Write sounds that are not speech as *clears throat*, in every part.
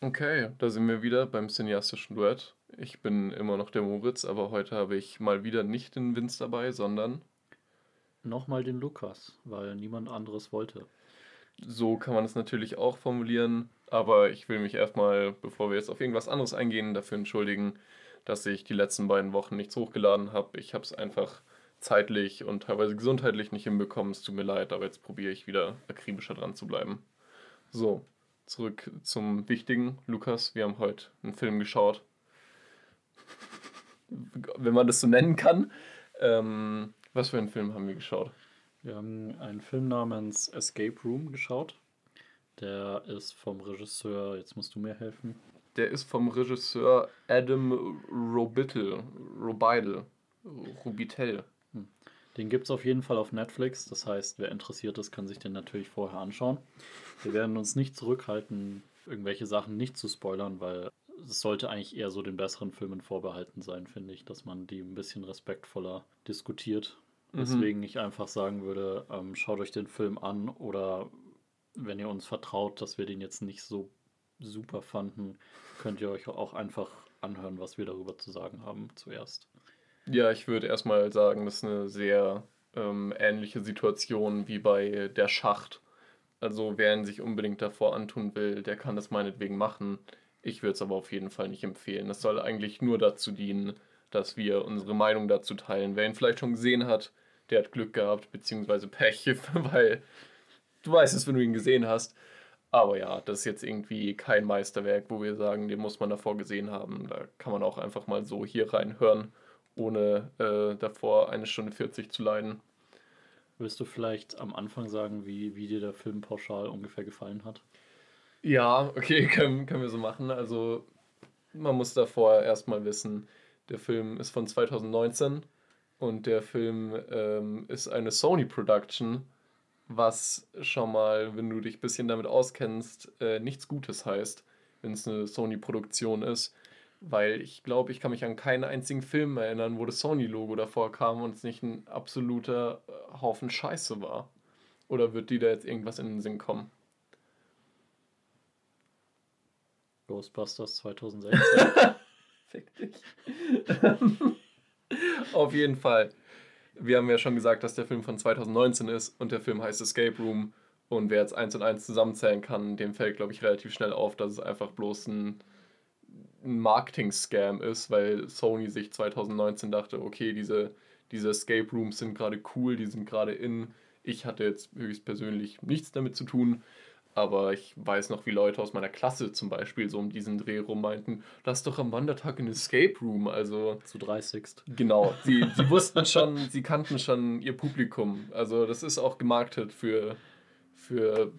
Okay, da sind wir wieder beim cineastischen Duett. Ich bin immer noch der Moritz, aber heute habe ich mal wieder nicht den Vince dabei, sondern Nochmal den Lukas, weil niemand anderes wollte. so kann man es natürlich auch formulieren. Aber ich will mich erstmal, bevor wir jetzt auf irgendwas anderes eingehen, dafür entschuldigen, dass ich die letzten beiden Wochen nichts hochgeladen habe. Ich habe es einfach zeitlich und teilweise gesundheitlich nicht hinbekommen. Es tut mir leid, aber jetzt probiere ich wieder akribischer dran zu bleiben. So, zurück zum Wichtigen. Lukas, wir haben heute einen Film geschaut. Wenn man das so nennen kann. Ähm, was für einen Film haben wir geschaut? Wir haben einen Film namens Escape Room geschaut. Der ist vom Regisseur, jetzt musst du mir helfen. Der ist vom Regisseur Adam Robitel. Robitel. Robitel. Den gibt es auf jeden Fall auf Netflix. Das heißt, wer interessiert ist, kann sich den natürlich vorher anschauen. Wir werden uns nicht zurückhalten, irgendwelche Sachen nicht zu spoilern, weil es sollte eigentlich eher so den besseren Filmen vorbehalten sein, finde ich, dass man die ein bisschen respektvoller diskutiert. Deswegen ich einfach sagen würde, ähm, schaut euch den Film an oder wenn ihr uns vertraut, dass wir den jetzt nicht so super fanden, könnt ihr euch auch einfach anhören, was wir darüber zu sagen haben zuerst. Ja, ich würde erstmal sagen, das ist eine sehr ähm, ähnliche Situation wie bei Der Schacht. Also wer ihn sich unbedingt davor antun will, der kann das meinetwegen machen. Ich würde es aber auf jeden Fall nicht empfehlen. Das soll eigentlich nur dazu dienen, dass wir unsere Meinung dazu teilen. Wer ihn vielleicht schon gesehen hat, der hat Glück gehabt, beziehungsweise Pech, *laughs* weil du weißt es, wenn du ihn gesehen hast. Aber ja, das ist jetzt irgendwie kein Meisterwerk, wo wir sagen, den muss man davor gesehen haben. Da kann man auch einfach mal so hier reinhören, ohne äh, davor eine Stunde 40 zu leiden. Willst du vielleicht am Anfang sagen, wie, wie dir der Film pauschal ungefähr gefallen hat? Ja, okay, *laughs* können, können wir so machen. Also, man muss davor erstmal wissen, der Film ist von 2019 und der Film ähm, ist eine Sony Production, was schon mal, wenn du dich ein bisschen damit auskennst, äh, nichts Gutes heißt, wenn es eine Sony-Produktion ist. Weil ich glaube, ich kann mich an keinen einzigen Film erinnern, wo das Sony-Logo davor kam und es nicht ein absoluter äh, Haufen Scheiße war. Oder wird dir da jetzt irgendwas in den Sinn kommen? Ghostbusters 2016. *laughs* Fick dich. *laughs* Auf jeden Fall. Wir haben ja schon gesagt, dass der Film von 2019 ist und der Film heißt Escape Room. Und wer jetzt eins und eins zusammenzählen kann, dem fällt, glaube ich, relativ schnell auf, dass es einfach bloß ein, ein Marketing-Scam ist, weil Sony sich 2019 dachte, okay, diese, diese Escape Rooms sind gerade cool, die sind gerade in. Ich hatte jetzt höchstpersönlich nichts damit zu tun, aber ich weiß noch, wie Leute aus meiner Klasse zum Beispiel so um diesen Dreh rum meinten, lass doch am Wandertag in Escape Room. Also zu 30. Genau, sie, sie wussten schon, sie kannten schon ihr Publikum. Also das ist auch gemarktet für, für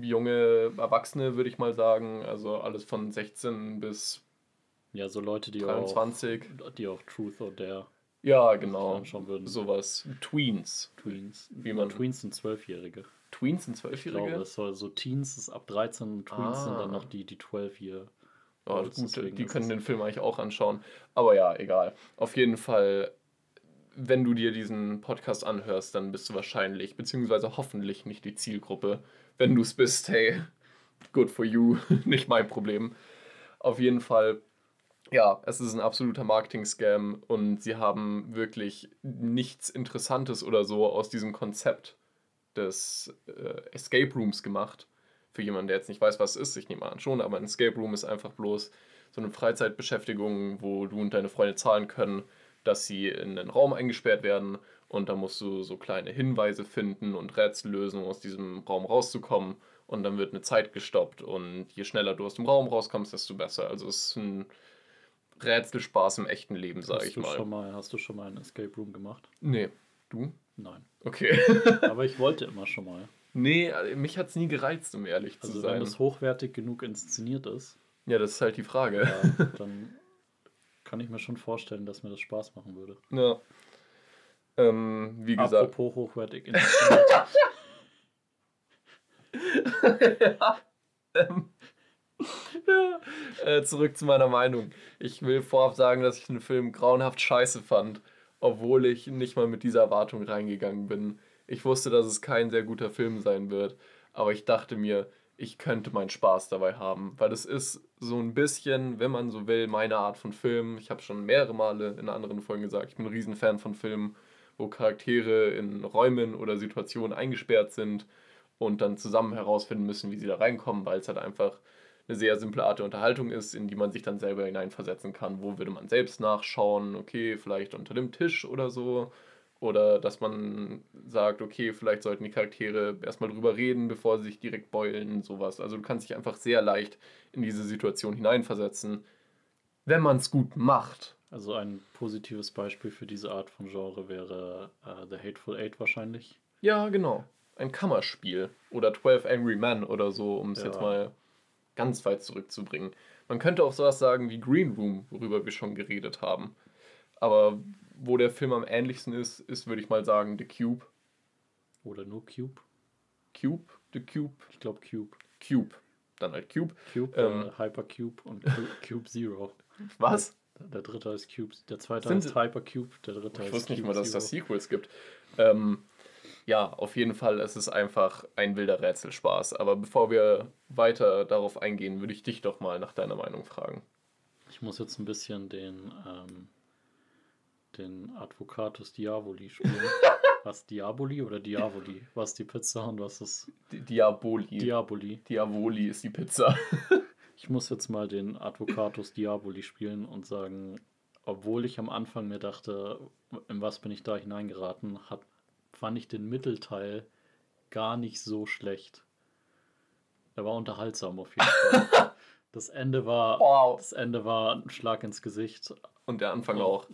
junge Erwachsene, würde ich mal sagen. Also alles von 16 bis Ja, so Leute, die 23. auch, die auch Truth or Dare Ja, genau. anschauen würden. Sowas. Tweens. Tweens. Wie man- Tweens sind Zwölfjährige. Tweens sind Ich glaube, Zwölfjährige? es soll so Teens ist ab 13 und Tweens sind Ah. dann noch die, die 12 hier. Ja, Olds, gut, deswegen die können den Film eigentlich auch anschauen. Aber ja, egal. Auf jeden Fall, wenn du dir diesen Podcast anhörst, dann bist du wahrscheinlich, beziehungsweise hoffentlich nicht die Zielgruppe. Wenn du es bist, hey, good for you, *laughs* nicht mein Problem. Auf jeden Fall, ja, es ist ein absoluter Marketing-Scam und sie haben wirklich nichts Interessantes oder so aus diesem Konzept des äh, Escape Rooms gemacht. Für jemanden, der jetzt nicht weiß, was es ist, ich nehme an schon, aber ein Escape Room ist einfach bloß so eine Freizeitbeschäftigung, wo du und deine Freunde zahlen können, dass sie in einen Raum eingesperrt werden und da musst du so kleine Hinweise finden und Rätsel lösen, um aus diesem Raum rauszukommen und dann wird eine Zeit gestoppt und je schneller du aus dem Raum rauskommst, desto besser. Also es ist ein Rätselspaß im echten Leben, sage ich du, mal. Schon mal. hast du schon mal einen Escape Room gemacht? Nee, du? Nein. Okay. *laughs* Aber ich wollte immer schon mal. nee, mich hat es nie gereizt, um ehrlich zu Also sein. wenn das hochwertig genug inszeniert ist, ja, das ist halt die Frage. ja, *laughs* dann kann ich mir schon vorstellen, dass mir das Spaß machen würde. Ja. Ähm, wie gesagt. Apropos hochwertig inszeniert. *laughs* Ähm, ja, *laughs* äh, zurück zu meiner Meinung. Ich will vorab sagen, dass ich den Film grauenhaft scheiße fand, obwohl ich nicht mal mit dieser Erwartung reingegangen bin. Ich wusste, dass es kein sehr guter Film sein wird, aber ich dachte mir, ich könnte meinen Spaß dabei haben, weil es ist so ein bisschen, wenn man so will, meine Art von Film. Ich habe schon mehrere Male in anderen Folgen gesagt, ich bin ein Riesenfan von Filmen, wo Charaktere in Räumen oder Situationen eingesperrt sind und dann zusammen herausfinden müssen, wie sie da reinkommen, weil es halt einfach eine sehr simple Art der Unterhaltung ist, in die man sich dann selber hineinversetzen kann. Wo würde man selbst nachschauen? Okay, vielleicht unter dem Tisch oder so. Oder dass man sagt, okay, vielleicht sollten die Charaktere erstmal drüber reden, bevor sie sich direkt beulen, sowas. Also du kannst dich einfach sehr leicht in diese Situation hineinversetzen, wenn man es gut macht. Also ein positives Beispiel für diese Art von Genre wäre uh, The Hateful Eight wahrscheinlich. Ja, genau. Ein Kammerspiel. Oder 12 Angry Men oder so, um es ja. jetzt mal ganz weit zurückzubringen. Man könnte auch sowas sagen wie Green Room, worüber wir schon geredet haben. Aber wo der Film am ähnlichsten ist, ist, würde ich mal sagen, The Cube. Oder nur Cube? Cube? The Cube? Ich glaube Cube. Cube. Dann halt Cube. Cube, ähm, äh, Hypercube und *laughs* Cube Zero. Was? Der, der dritte heißt Cube. Der zweite Sind heißt Hypercube, der dritte heißt Ich wusste nicht mal, dass es da Sequels gibt. Ähm, ja, auf jeden Fall, es ist einfach ein wilder Rätselspaß. Aber bevor wir weiter darauf eingehen, würde ich dich doch mal nach deiner Meinung fragen. Ich muss jetzt ein bisschen den, ähm, den Advocatus Diaboli spielen. *laughs* was, Diaboli oder Diaboli? Was ist die Pizza und was ist... Diaboli. Diaboli. Diaboli ist die Pizza. *laughs* ich muss jetzt mal den Advocatus Diaboli spielen und sagen, obwohl ich am Anfang mir dachte, in was bin ich da hineingeraten, hat fand ich den Mittelteil gar nicht so schlecht. Er war unterhaltsam auf jeden Fall. *laughs* Das Ende war, wow. das Ende war ein Schlag ins Gesicht. Und der Anfang und auch.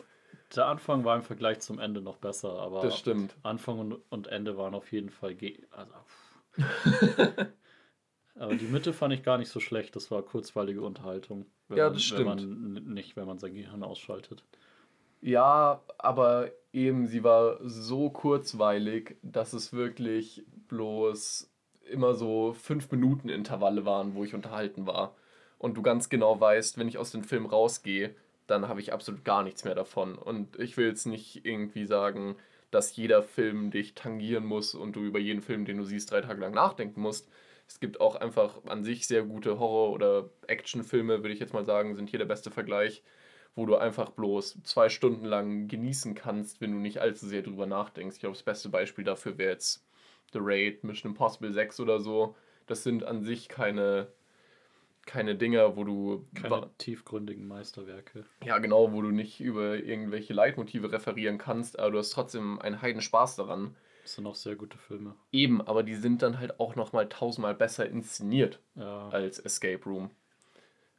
Der Anfang war im Vergleich zum Ende noch besser, aber das stimmt. Anfang und, und Ende waren auf jeden Fall. Also, *laughs* aber die Mitte fand ich gar nicht so schlecht. Das war kurzweilige Unterhaltung. ja, das man, stimmt. Wenn man, nicht, wenn man sein Gehirn ausschaltet. Ja, aber eben, sie war so kurzweilig, dass es wirklich bloß immer so 5 Minuten Intervalle waren, wo ich unterhalten war. Und du ganz genau weißt, wenn ich aus dem Film rausgehe, dann habe ich absolut gar nichts mehr davon. Und ich will jetzt nicht irgendwie sagen, dass jeder Film dich tangieren muss und du über jeden Film, den du siehst, drei Tage lang nachdenken musst. Es gibt auch einfach an sich sehr gute Horror- oder Actionfilme, würde ich jetzt mal sagen, sind hier der beste Vergleich wo du einfach bloß zwei Stunden lang genießen kannst, wenn du nicht allzu sehr drüber nachdenkst. Ich glaube, das beste Beispiel dafür wäre jetzt The Raid, Mission Impossible 6 oder so. Das sind an sich keine, keine Dinger, wo du. Keine tiefgründigen Meisterwerke. Ja, genau, wo du nicht über irgendwelche Leitmotive referieren kannst, aber du hast trotzdem einen heiden Spaß daran. Das sind auch sehr gute Filme. Eben, aber die sind dann halt auch nochmal tausendmal besser inszeniert ja. als Escape Room.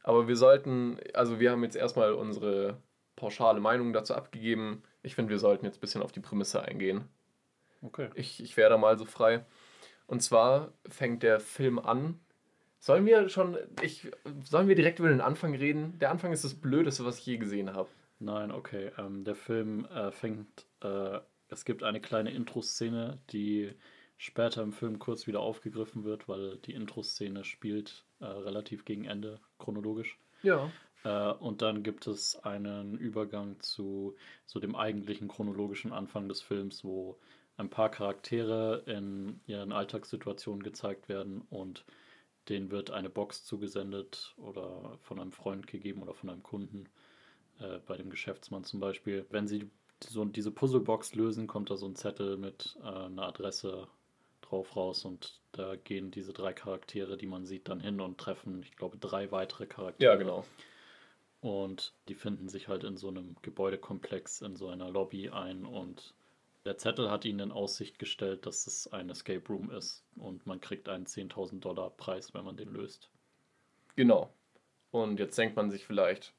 Aber wir sollten, also wir haben jetzt erstmal unsere pauschale Meinung dazu abgegeben. Ich finde, wir sollten jetzt ein bisschen auf die Prämisse eingehen. Okay. Ich, ich wäre da mal so frei. Und zwar fängt der Film an. Sollen wir schon, ich, sollen wir direkt über den Anfang reden? Der Anfang ist das Blödeste, was ich je gesehen habe. Nein, okay. Ähm, der Film äh, fängt, äh, es gibt eine kleine Intro-Szene, die später im Film kurz wieder aufgegriffen wird, weil die Intro-Szene spielt äh, relativ gegen Ende chronologisch. Ja. Äh, und dann gibt es einen Übergang zu so dem eigentlichen chronologischen Anfang des Films, wo ein paar Charaktere in ihren Alltagssituationen gezeigt werden und denen wird eine Box zugesendet oder von einem Freund gegeben oder von einem Kunden, äh, bei dem Geschäftsmann zum Beispiel. Wenn sie so diese Puzzlebox lösen, kommt da so ein Zettel mit äh, einer Adresse drauf raus und da gehen diese drei Charaktere, die man sieht, dann hin und treffen, ich glaube, drei weitere Charaktere. Ja, genau. Und die finden sich halt in so einem Gebäudekomplex, in so einer Lobby ein und der Zettel hat ihnen in Aussicht gestellt, dass es ein Escape Room ist und man kriegt einen 10.000 Dollar Preis, wenn man den löst. Genau. Und jetzt denkt man sich vielleicht,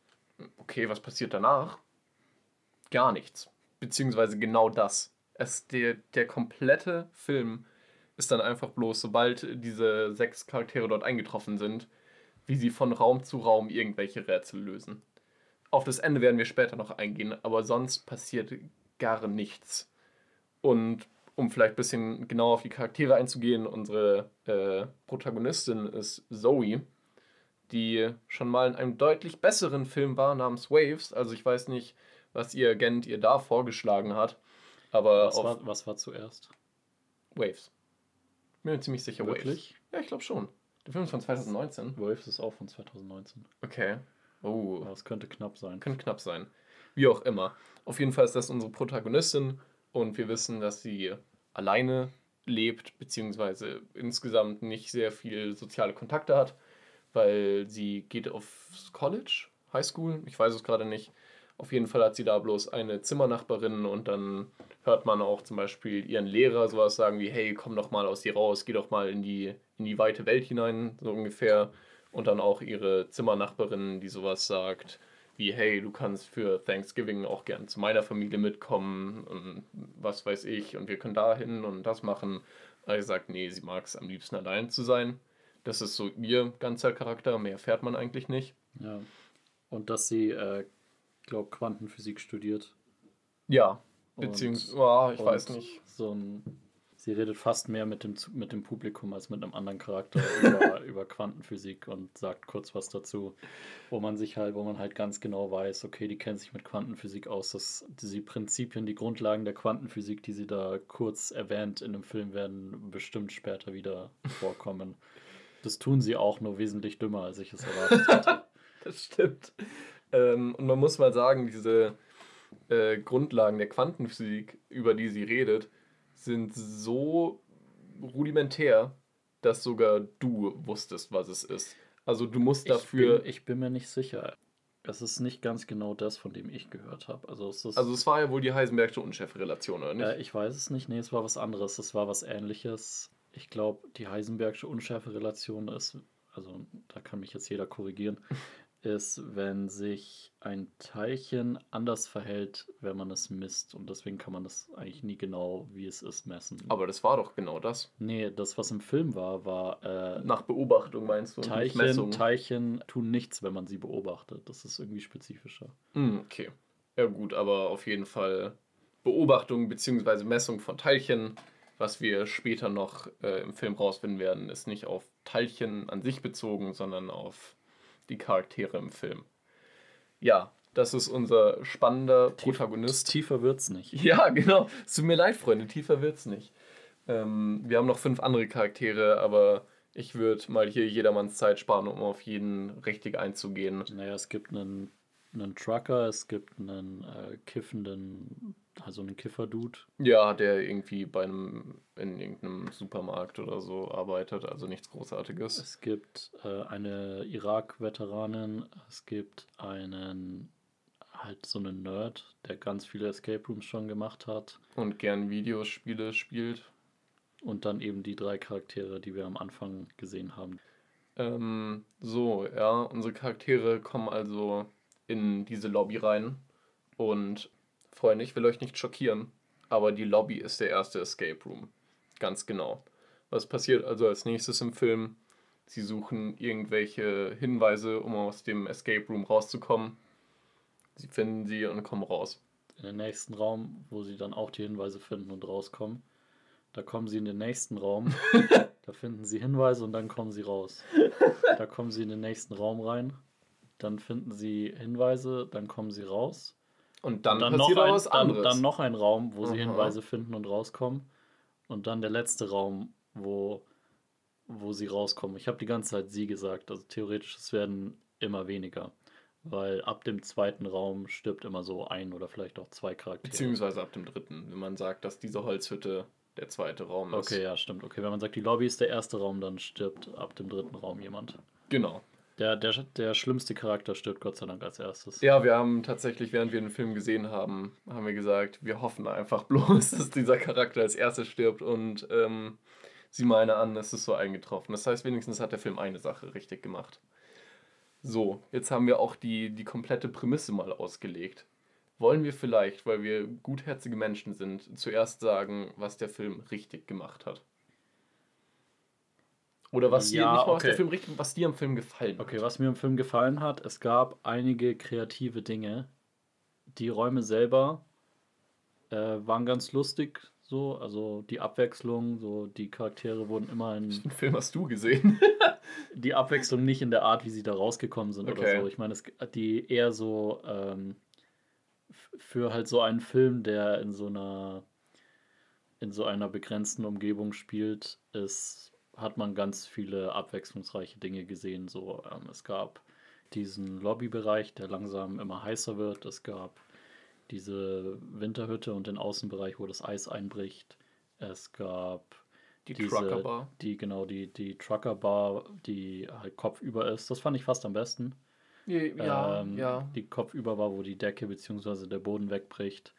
okay, was passiert danach? Gar nichts. Beziehungsweise genau das. Es, der, der komplette Film ist dann einfach bloß, sobald diese sechs Charaktere dort eingetroffen sind, wie sie von Raum zu Raum irgendwelche Rätsel lösen. Auf das Ende werden wir später noch eingehen, aber sonst passiert gar nichts. Und um vielleicht ein bisschen genauer auf die Charaktere einzugehen, unsere äh, Protagonistin ist Zoe, die schon mal in einem deutlich besseren Film war namens Waves. Also ich weiß nicht, was ihr Agent ihr da vorgeschlagen hat. Aber was, war, was war zuerst? Waves. Bin mir ziemlich sicher Wirklich? Waves. Ja, ich glaube schon. Der Film ist von 2019. Waves ist auch von 2019. Okay. Oh. Es könnte knapp sein. Könnte knapp sein. Wie auch immer. Auf jeden Fall ist das unsere Protagonistin und wir wissen, dass sie alleine lebt, beziehungsweise insgesamt nicht sehr viel soziale Kontakte hat, weil sie geht aufs College, High School, ich weiß es gerade nicht. Auf jeden Fall hat sie da bloß eine Zimmernachbarin und dann hört man auch zum Beispiel ihren Lehrer sowas sagen wie, hey, komm doch mal aus dir raus, geh doch mal in die, in die weite Welt hinein, so ungefähr. Und dann auch ihre Zimmernachbarin, die sowas sagt, wie, hey, du kannst für Thanksgiving auch gern zu meiner Familie mitkommen und was weiß ich und wir können da hin und das machen. Aber sie sagt, nee, sie mag es am liebsten allein zu sein. Das ist so ihr ganzer Charakter, mehr fährt man eigentlich nicht. Ja. Und dass sie, äh, glaube Quantenphysik studiert. Ja, beziehungsweise, oh, ich weiß nicht. So ein, sie redet fast mehr mit dem, mit dem Publikum als mit einem anderen Charakter *laughs* über, über Quantenphysik und sagt kurz was dazu, wo man sich halt, wo man halt ganz genau weiß, okay, die kennt sich mit Quantenphysik aus, dass diese Prinzipien, die Grundlagen der Quantenphysik, die sie da kurz erwähnt in dem Film, werden bestimmt später wieder vorkommen. Das tun sie auch nur wesentlich dümmer, als ich es erwartet hatte. *laughs* Das stimmt. Ähm, und man muss mal sagen, diese äh, Grundlagen der Quantenphysik, über die sie redet, sind so rudimentär, dass sogar du wusstest, was es ist. Also du musst dafür. Ich bin, ich bin mir nicht sicher. Es ist nicht ganz genau das, von dem ich gehört habe. Also es ist. Also es war ja wohl die Heisenbergsche Unschärferelation, oder nicht? Äh, ich weiß es nicht. Nee, es war was anderes. Es war was ähnliches. Ich glaube, die Heisenbergsche Unschärferelation ist, also da kann mich jetzt jeder korrigieren, ist, wenn sich ein Teilchen anders verhält, wenn man es misst. Und deswegen kann man das eigentlich nie genau, wie es ist, messen. Aber das war doch genau das. Nee, das, was im Film war, war. Äh, Nach Beobachtung meinst du? Teilchen? Teilchen tun nichts, wenn man sie beobachtet. Das ist irgendwie spezifischer. Hm, okay. Ja gut, aber auf jeden Fall Beobachtung bzw. Messung von Teilchen, was wir später noch äh, im Film rausfinden werden, ist nicht auf Teilchen an sich bezogen, sondern auf die Charaktere im Film. Ja, das ist unser spannender Protagonist. Tiefer wird's nicht. *laughs* Ja, genau. Es tut mir leid, Freunde, tiefer wird's nicht. Ähm, wir haben noch fünf andere Charaktere, aber ich würde mal hier jedermanns Zeit sparen, um auf jeden richtig einzugehen. Naja, es gibt einen, einen Trucker, es gibt einen äh, kiffenden, also einen Kiffer-Dude. Ja, der irgendwie bei einem, in irgendeinem Supermarkt oder so arbeitet, also nichts Großartiges. Es gibt äh, eine Irak-Veteranin, es gibt einen, halt so einen Nerd, der ganz viele Escape Rooms schon gemacht hat. Und gern Videospiele spielt. Und dann eben die drei Charaktere, die wir am Anfang gesehen haben. Ähm, so, ja, unsere Charaktere kommen also in diese Lobby rein. Und Freunde, ich will euch nicht schockieren, aber die Lobby ist der erste Escape Room. Ganz genau. Was passiert also als nächstes im Film? Sie suchen irgendwelche Hinweise, um aus dem Escape Room rauszukommen. Sie finden sie und kommen raus. In den nächsten Raum, wo sie dann auch die Hinweise finden und rauskommen. Da kommen sie in den nächsten Raum, *laughs* da finden sie Hinweise und dann kommen sie raus. Da kommen sie in den nächsten Raum rein, dann finden sie Hinweise, dann kommen sie raus. Und dann, dann, noch passiert ein, auch was dann, anderes. dann noch ein Raum, wo sie Aha. Hinweise finden und rauskommen. Und dann der letzte Raum, wo, wo sie rauskommen. Ich habe die ganze Zeit sie gesagt. Also theoretisch, es werden immer weniger. Weil ab dem zweiten Raum stirbt immer so ein oder vielleicht auch zwei Charaktere. Beziehungsweise ab dem dritten, wenn man sagt, dass diese Holzhütte der zweite Raum ist. Okay, ja, stimmt. Okay, wenn man sagt, die Lobby ist der erste Raum, dann stirbt ab dem dritten Raum jemand. Genau. Der, der, der schlimmste Charakter stirbt Gott sei Dank als erstes. Ja, wir haben tatsächlich, während wir den Film gesehen haben, haben wir gesagt, wir hoffen einfach *laughs* bloß, dass dieser Charakter als erstes stirbt und ähm, sieh mal eine an, es ist so eingetroffen. Das heißt, wenigstens hat der Film eine Sache richtig gemacht. So, jetzt haben wir auch die, die komplette Prämisse mal ausgelegt. Wollen wir vielleicht, weil wir gutherzige Menschen sind, zuerst sagen, was der Film richtig gemacht hat? Oder was dir Ja, nicht mal was okay. der Film richtig, was dir am Film gefallen Okay, hat. was mir im Film gefallen hat, es gab einige kreative Dinge. Die Räume selber äh, waren ganz lustig, so, also die Abwechslung, so die Charaktere wurden immer in Den Film hast du gesehen. *laughs* die Abwechslung nicht in der Art, wie sie da rausgekommen sind Okay. oder so. Ich meine, es die eher so ähm, für halt so einen Film, der in so einer in so einer begrenzten Umgebung spielt, ist hat man ganz viele abwechslungsreiche Dinge gesehen. So, ähm, es gab diesen Lobbybereich, der langsam immer heißer wird. Es gab diese Winterhütte und den Außenbereich, wo das Eis einbricht. Es gab Die diese, Trucker-Bar. Die, genau, die, die Trucker-Bar, die halt kopfüber ist. Das fand ich fast am besten. Ja, Ähm, ja. Die kopfüber war, wo die Decke bzw. der Boden wegbricht.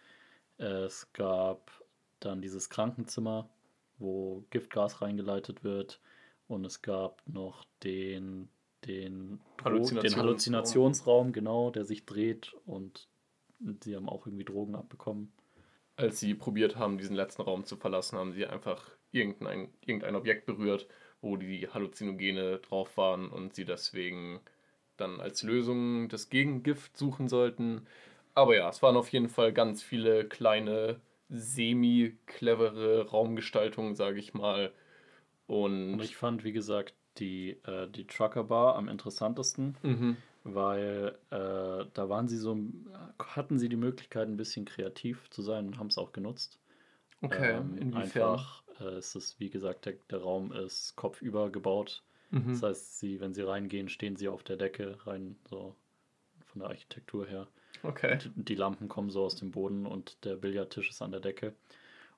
Es gab dann dieses Krankenzimmer, wo Giftgas reingeleitet wird. Und es gab noch den, den, Dro- den Halluzinationsraum. Halluzinationsraum, genau, der sich dreht und sie haben auch irgendwie Drogen abbekommen. Als sie probiert haben, diesen letzten Raum zu verlassen, haben sie einfach irgendein, irgendein Objekt berührt, wo die Halluzinogene drauf waren und sie deswegen dann als Lösung das Gegengift suchen sollten. Aber ja, es waren auf jeden Fall ganz viele kleine, semi-clevere Raumgestaltungen, sage ich mal. Und Und ich fand, wie gesagt, die, äh, die Trucker Bar am interessantesten. Mhm. weil äh, da waren sie so, hatten sie die Möglichkeit, ein bisschen kreativ zu sein und haben es auch genutzt. okay, Ähm, inwiefern? Einfach, äh, es ist, wie gesagt, der, der Raum ist kopfüber gebaut. Mhm. Das heißt, sie, wenn sie reingehen, stehen sie auf der Decke rein, so von der Architektur her. Okay. Die, die Lampen kommen so aus dem Boden und der Billardtisch ist an der Decke.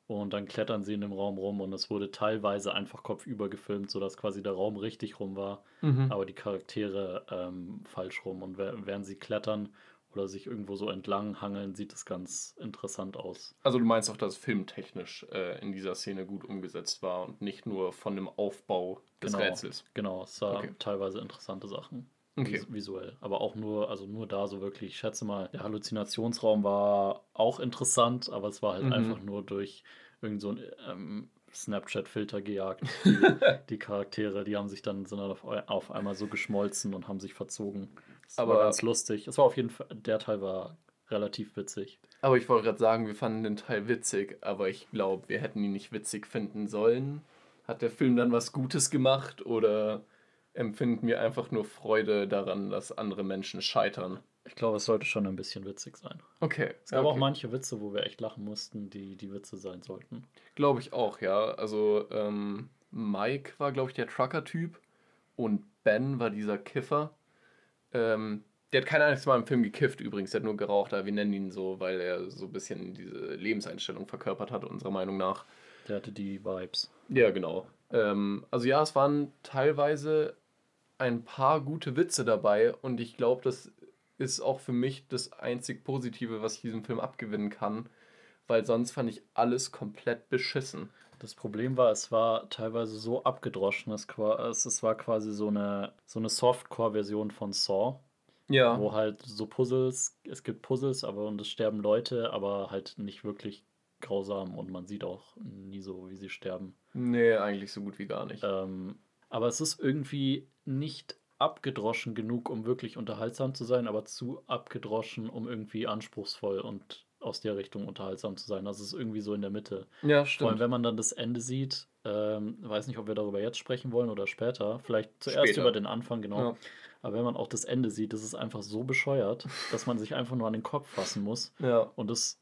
Und dann klettern sie in dem Raum rum und es wurde teilweise einfach kopfüber gefilmt, sodass quasi der Raum richtig rum war, Mhm. aber die Charaktere ähm, falsch rum. Und während sie klettern oder sich irgendwo so entlang hangeln, sieht es ganz interessant aus. Also du meinst auch, dass filmtechnisch äh, in dieser Szene gut umgesetzt war und nicht nur von dem Aufbau des Genau. Rätsels. Genau, es sah Okay. teilweise interessante Sachen. Okay. vis- Visuell. Aber auch nur, also nur da so wirklich, ich schätze mal, der Halluzinationsraum war auch interessant, aber es war halt Mhm. einfach nur durch irgend so ein ähm, Snapchat-Filter gejagt. *laughs* Die, die Charaktere, die haben sich dann sind dann auf, auf einmal so geschmolzen und haben sich verzogen. Es Aber- war ganz lustig. Es war auf jeden Fall, der Teil war relativ witzig. Aber ich wollte gerade sagen, wir fanden den Teil witzig, aber ich glaube, wir hätten ihn nicht witzig finden sollen. Hat der Film dann was Gutes gemacht oder empfinden wir einfach nur Freude daran, dass andere Menschen scheitern? Ich glaube, es sollte schon ein bisschen witzig sein. Okay. Es gab auch okay. manche Witze, wo wir echt lachen mussten, die die Witze sein sollten. Glaube ich auch, ja. Also ähm, Mike war, glaube ich, der Trucker-Typ und Ben war dieser Kiffer. Ähm, der hat kein einziges Mal im Film gekifft übrigens, der hat nur geraucht, aber wir nennen ihn so, weil er so ein bisschen diese Lebenseinstellung verkörpert hat, unserer Meinung nach. Der hatte die Vibes. Ja, genau. Ähm, also ja, es waren teilweise ein paar gute Witze dabei und ich glaube, das ist auch für mich das einzig Positive, was ich diesem Film abgewinnen kann, weil sonst fand ich alles komplett beschissen. Das Problem war, es war teilweise so abgedroschen, es, war quasi so eine, so eine Softcore-Version von Saw, Ja. wo halt so Puzzles, es gibt Puzzles, aber und es sterben Leute, aber halt nicht wirklich grausam und man sieht auch nie so, wie sie sterben. Nee, eigentlich so gut wie gar nicht. Ähm, aber es ist irgendwie nicht abgedroschen genug, um wirklich unterhaltsam zu sein, aber zu abgedroschen, um irgendwie anspruchsvoll und aus der Richtung unterhaltsam zu sein. Also es ist irgendwie so in der Mitte. ja, Vor allem, stimmt. wenn man dann das Ende sieht, ähm, weiß nicht, ob wir darüber jetzt sprechen wollen oder später. Vielleicht zuerst Später. über den Anfang, genau. Ja. Aber wenn man auch das Ende sieht, das ist einfach so bescheuert, *laughs* dass man sich einfach nur an den Kopf fassen muss. Ja. Und das,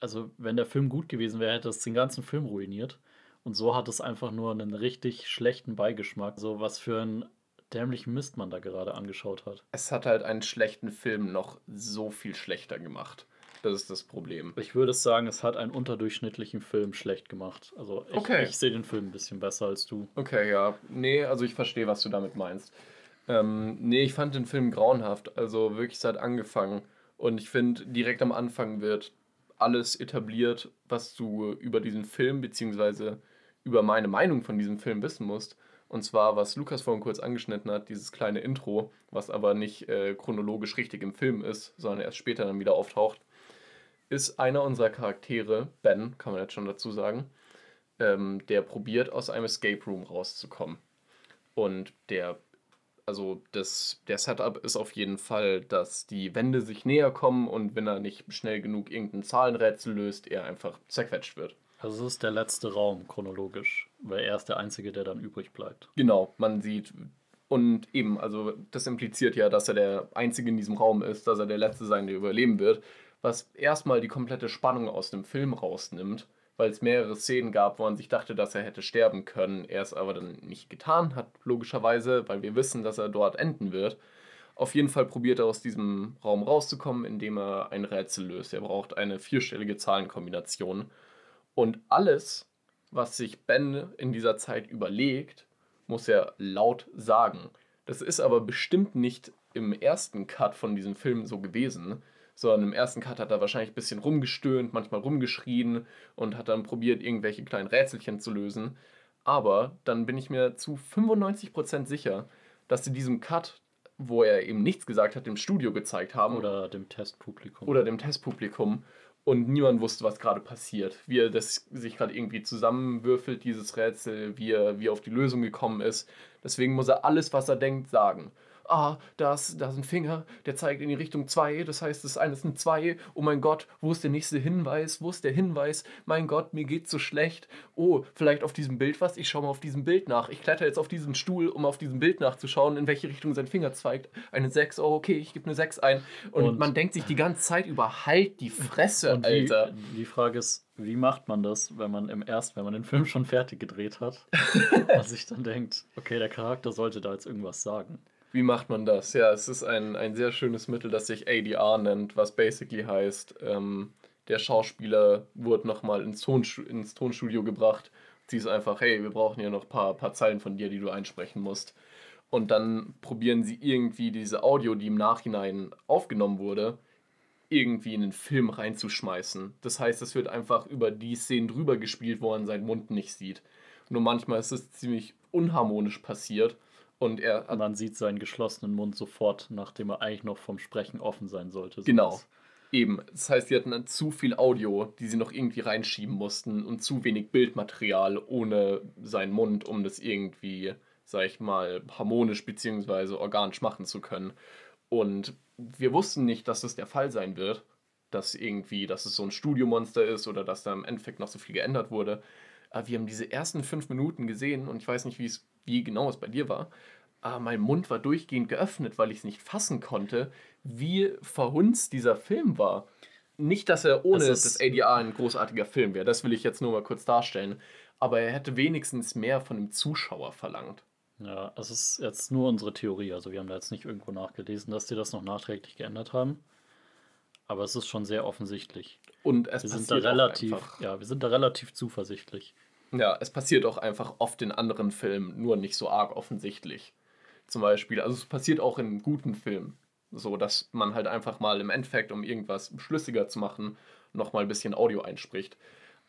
also wenn der Film gut gewesen wäre, hätte es den ganzen Film ruiniert. Und so hat es einfach nur einen richtig schlechten Beigeschmack. So was für einen dämlichen Mist man da gerade angeschaut hat. Es hat halt einen schlechten Film noch so viel schlechter gemacht. Das ist das Problem. Ich würde sagen, es hat einen unterdurchschnittlichen Film schlecht gemacht. Also ich, Okay. ich sehe den Film ein bisschen besser als du. Okay, ja. Nee, also ich verstehe, was du damit meinst. Ähm, nee, ich fand den Film grauenhaft. Also wirklich seit angefangen. Und ich finde, direkt am Anfang wird alles etabliert, was du über diesen Film, beziehungsweise über meine Meinung von diesem Film wissen musst. Und zwar, was Lukas vorhin kurz angeschnitten hat, dieses kleine Intro, was aber nicht äh, chronologisch richtig im Film ist, sondern erst später dann wieder auftaucht, ist einer unserer Charaktere, Ben, kann man jetzt schon dazu sagen, ähm, der probiert aus einem Escape Room rauszukommen. Und der, also das, der Setup ist auf jeden Fall, dass die Wände sich näher kommen und wenn er nicht schnell genug irgendein Zahlenrätsel löst, er einfach zerquetscht wird. Also es ist der letzte Raum chronologisch, weil er ist der Einzige, der dann übrig bleibt. Genau, man sieht. Und eben, also das impliziert ja, dass er der Einzige in diesem Raum ist, dass er der Letzte sein, der überleben wird. Was erstmal die komplette Spannung aus dem Film rausnimmt, weil es mehrere Szenen gab, wo man sich dachte, dass er hätte sterben können. Er es aber dann nicht getan hat, logischerweise, weil wir wissen, dass er dort enden wird. Auf jeden Fall probiert er aus diesem Raum rauszukommen, indem er ein Rätsel löst. Er braucht eine vierstellige Zahlenkombination. Und alles, was sich Ben in dieser Zeit überlegt, muss er laut sagen. Das ist aber bestimmt nicht im ersten Cut von diesem Film so gewesen, sondern im ersten Cut hat er wahrscheinlich ein bisschen rumgestöhnt, manchmal rumgeschrien und hat dann probiert, irgendwelche kleinen Rätselchen zu lösen. Aber dann bin ich mir zu 95% sicher, dass sie diesem Cut, wo er eben nichts gesagt hat, dem Studio gezeigt haben. Oder dem Testpublikum. Oder dem Testpublikum. Und niemand wusste, was gerade passiert. Wie er das sich gerade irgendwie zusammenwürfelt, dieses Rätsel, wie er, wie er auf die Lösung gekommen ist. Deswegen muss er alles, was er denkt, sagen ah, da ist, da ist ein Finger, der zeigt in die Richtung 2, das heißt, das eine ist ein 2, oh mein Gott, wo ist der nächste Hinweis, wo ist der Hinweis, mein Gott, mir geht's so schlecht, oh, vielleicht auf diesem Bild was, ich schaue mal auf diesem Bild nach, ich kletter jetzt auf diesen Stuhl, um auf diesem Bild nachzuschauen, in welche Richtung sein Finger zeigt, eine 6, oh okay, ich gebe eine 6 ein. Und, und, man denkt sich die ganze Zeit über, halt die Fresse, und Alter. Die, die Frage ist, wie macht man das, wenn man im ersten, wenn man den Film schon fertig gedreht hat? *laughs* Und sich dann denkt, okay, der Charakter sollte da jetzt irgendwas sagen. Wie macht man das? Ja, es ist ein, ein sehr schönes Mittel, das sich ADR nennt, was basically heißt, ähm, der Schauspieler wurde nochmal ins, Tonstu ins Tonstudio gebracht. Sie ist einfach, hey, wir brauchen hier noch ein paar, paar Zeilen von dir, die du einsprechen musst. Und dann probieren sie irgendwie diese Audio, die im Nachhinein aufgenommen wurde, irgendwie in den Film reinzuschmeißen. Das heißt, es wird einfach über die Szenen drüber gespielt, wo man seinen Mund nicht sieht. Nur manchmal ist es ziemlich unharmonisch passiert und er Man sieht seinen geschlossenen Mund sofort, nachdem er eigentlich noch vom Sprechen offen sein sollte. Genau. Eben. Das heißt, sie hatten dann zu viel Audio, die sie noch irgendwie reinschieben mussten und zu wenig Bildmaterial ohne seinen Mund, um das irgendwie, sag ich mal, harmonisch bzw. organisch machen zu können. Und wir wussten nicht, dass das der Fall sein wird, dass irgendwie, dass es so ein Studiomonster ist oder dass da im Endeffekt noch so viel geändert wurde. Aber wir haben diese ersten fünf Minuten gesehen und ich weiß nicht, wie es wie genau es bei dir war. Aber mein Mund war durchgehend geöffnet, weil ich es nicht fassen konnte, wie verhunzt dieser Film war. Nicht, dass er ohne das, das ADR ein großartiger Film wäre, das will ich jetzt nur mal kurz darstellen. Aber er hätte wenigstens mehr von dem Zuschauer verlangt. Ja, es ist jetzt nur unsere Theorie. Also, wir haben da jetzt nicht irgendwo nachgelesen, dass die das noch nachträglich geändert haben. Aber es ist schon sehr offensichtlich. Und es wir sind da relativ, ja, wir sind da relativ zuversichtlich. Ja, es passiert auch einfach oft in anderen Filmen, nur nicht so arg offensichtlich. Zum Beispiel, also es passiert auch in guten Filmen, so dass man halt einfach mal im Endeffekt, um irgendwas schlüssiger zu machen, nochmal ein bisschen Audio einspricht.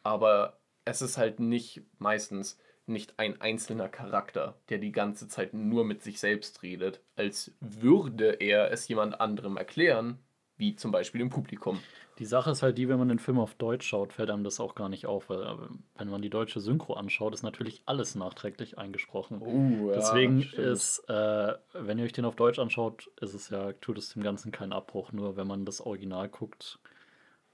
Aber es ist halt nicht meistens nicht ein einzelner Charakter, der die ganze Zeit nur mit sich selbst redet, als würde er es jemand anderem erklären, wie zum Beispiel im Publikum. Die Sache ist halt die, wenn man den Film auf Deutsch schaut, fällt einem das auch gar nicht auf, weil äh, wenn man die deutsche Synchro anschaut, ist natürlich alles nachträglich eingesprochen. Uh, ja, Deswegen stimmt. ist, äh, wenn ihr euch den auf Deutsch anschaut, ist es ja, tut es dem Ganzen keinen Abbruch. Nur wenn man das Original guckt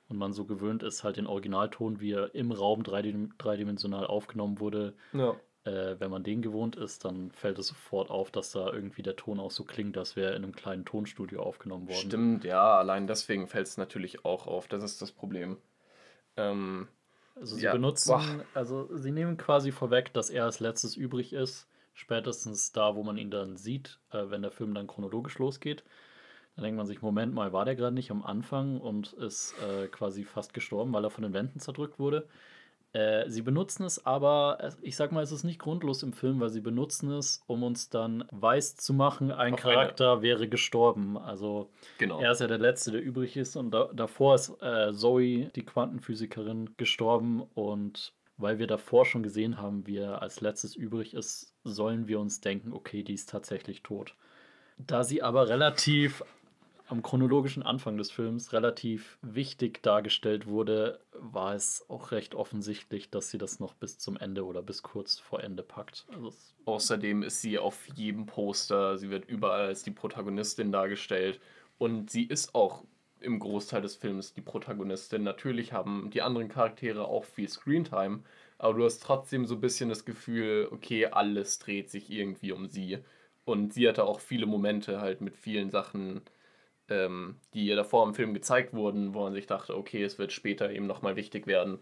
und man so gewöhnt ist, halt den Originalton, wie er im Raum dreidimensional aufgenommen wurde, ja äh, wenn man den gewohnt ist, dann fällt es sofort auf, dass da irgendwie der Ton auch so klingt, als wäre in einem kleinen Tonstudio aufgenommen worden. Stimmt, ja, allein deswegen fällt es natürlich auch auf. Das ist das Problem. Ähm, also sie ja. benutzen, Boah. also sie nehmen quasi vorweg, dass er als letztes übrig ist, spätestens da, wo man ihn dann sieht, äh, wenn der Film dann chronologisch losgeht. Dann denkt man sich, Moment mal, war der gerade nicht am Anfang und ist äh, quasi fast gestorben, weil er von den Wänden zerdrückt wurde. Äh, sie benutzen es aber, ich sag mal, es ist nicht grundlos im Film, weil sie benutzen es, um uns dann weiß zu machen, ein Auf Charakter eine. wäre gestorben. Also genau. er ist ja der Letzte, der übrig ist. Und da, davor ist äh, Zoe, die Quantenphysikerin, gestorben. Und weil wir davor schon gesehen haben, wie er als letztes übrig ist, sollen wir uns denken, okay, die ist tatsächlich tot. Da sie aber relativ am chronologischen Anfang des Films relativ wichtig dargestellt wurde, war es auch recht offensichtlich, dass sie das noch bis zum Ende oder bis kurz vor Ende packt. Also Außerdem ist sie auf jedem Poster, sie wird überall als die Protagonistin dargestellt und sie ist auch im Großteil des Films die Protagonistin. Natürlich haben die anderen Charaktere auch viel Screentime, aber du hast trotzdem so ein bisschen das Gefühl, okay, alles dreht sich irgendwie um sie. Und sie hatte auch viele Momente halt mit vielen Sachen, ähm, die davor im Film gezeigt wurden, wo man sich dachte, okay, es wird später eben nochmal wichtig werden.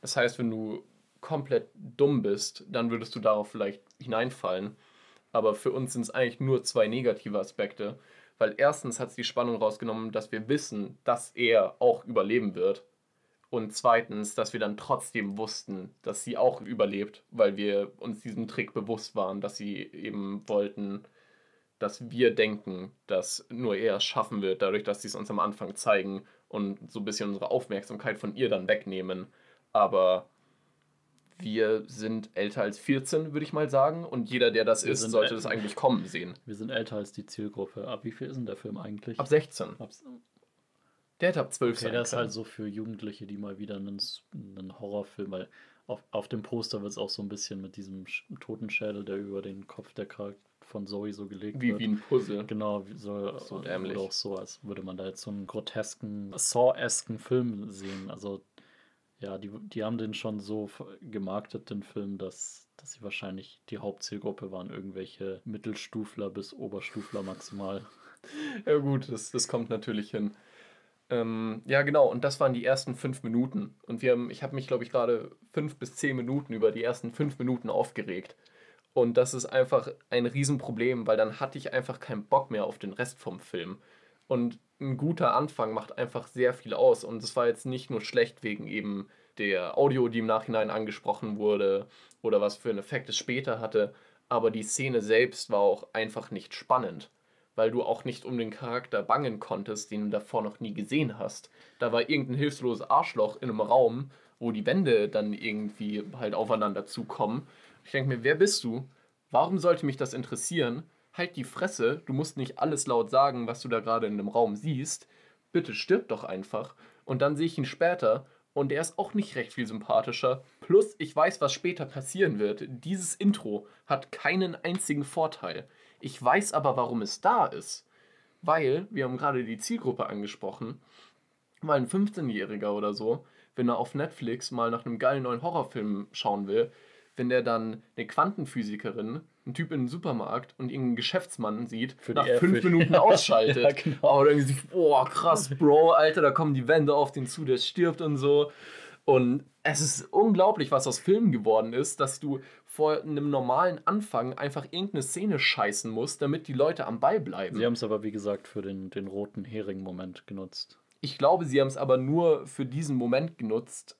Das heißt, wenn du komplett dumm bist, dann würdest du darauf vielleicht hineinfallen. Aber für uns sind es eigentlich nur zwei negative Aspekte. Weil erstens hat es die Spannung rausgenommen, dass wir wissen, dass er auch überleben wird. Und zweitens, dass wir dann trotzdem wussten, dass sie auch überlebt, weil wir uns diesem Trick bewusst waren, dass sie eben wollten, dass wir denken, dass nur er es schaffen wird, dadurch, dass sie es uns am Anfang zeigen und so ein bisschen unsere Aufmerksamkeit von ihr dann wegnehmen. Aber wir sind älter als 14, würde ich mal sagen. Und jeder, der das Wir ist, sollte das eigentlich kommen sehen. Wir sind älter als die Zielgruppe. Ab wie viel ist denn der Film eigentlich? Ab 16. Ab, Der hätte ab 12 okay, sein der ist halt so für Jugendliche, die mal wieder einen, einen Horrorfilm, weil auf, auf dem Poster wird es auch so ein bisschen mit diesem Sch- Totenschädel, der über den Kopf der Charakter von Zoe so gelegt wie, wird. wie ein Puzzle. Genau, so, So dämlich. auch so, als würde man da jetzt so einen grotesken, Saw-esken Film sehen. Also, ja, die, die haben den schon so gemarktet, den Film, dass, dass sie wahrscheinlich die Hauptzielgruppe waren, irgendwelche Mittelstufler bis Oberstufler maximal. Ja gut, das, das kommt natürlich hin. Ähm, ja, genau, und das waren die ersten fünf Minuten. Und wir haben, ich habe mich, glaube ich, gerade fünf bis zehn Minuten über die ersten fünf Minuten aufgeregt. Und das ist einfach ein Riesenproblem, weil dann hatte ich einfach keinen Bock mehr auf den Rest vom Film. Und ein guter Anfang macht einfach sehr viel aus. Und es war jetzt nicht nur schlecht wegen eben der Audio, die im Nachhinein angesprochen wurde oder was für einen Effekt es später hatte, aber die Szene selbst war auch einfach nicht spannend weil du auch nicht um den Charakter bangen konntest, den du davor noch nie gesehen hast. Da war irgendein hilfloses Arschloch in einem Raum, wo die Wände dann irgendwie halt aufeinander zukommen. Ich denke mir, wer bist du? Warum sollte mich das interessieren? Halt die Fresse, du musst nicht alles laut sagen, was du da gerade in dem Raum siehst. Bitte stirb doch einfach. Und dann sehe ich ihn später und er ist auch nicht recht viel sympathischer. Plus, ich weiß, was später passieren wird. Dieses Intro hat keinen einzigen Vorteil. Ich weiß aber, warum es da ist. Weil, wir haben gerade die Zielgruppe angesprochen, weil ein 15-Jähriger oder so, wenn er auf Netflix mal nach einem geilen neuen Horrorfilm schauen will, wenn der dann eine Quantenphysikerin, einen Typ in einem Supermarkt und irgendeinen Geschäftsmann sieht, Für nach fünf Minuten *laughs* ausschaltet. Ja, genau. Aber dann sich, boah, krass, Bro, Alter, da kommen die Wände auf den zu, der stirbt und so. Und es ist unglaublich, was aus Filmen geworden ist, dass du vor einem normalen Anfang einfach irgendeine Szene scheißen musst, damit die Leute am Ball bleiben. Sie haben es aber, wie gesagt, für den, den roten Hering-Moment genutzt. Ich glaube, sie haben es aber nur für diesen Moment genutzt,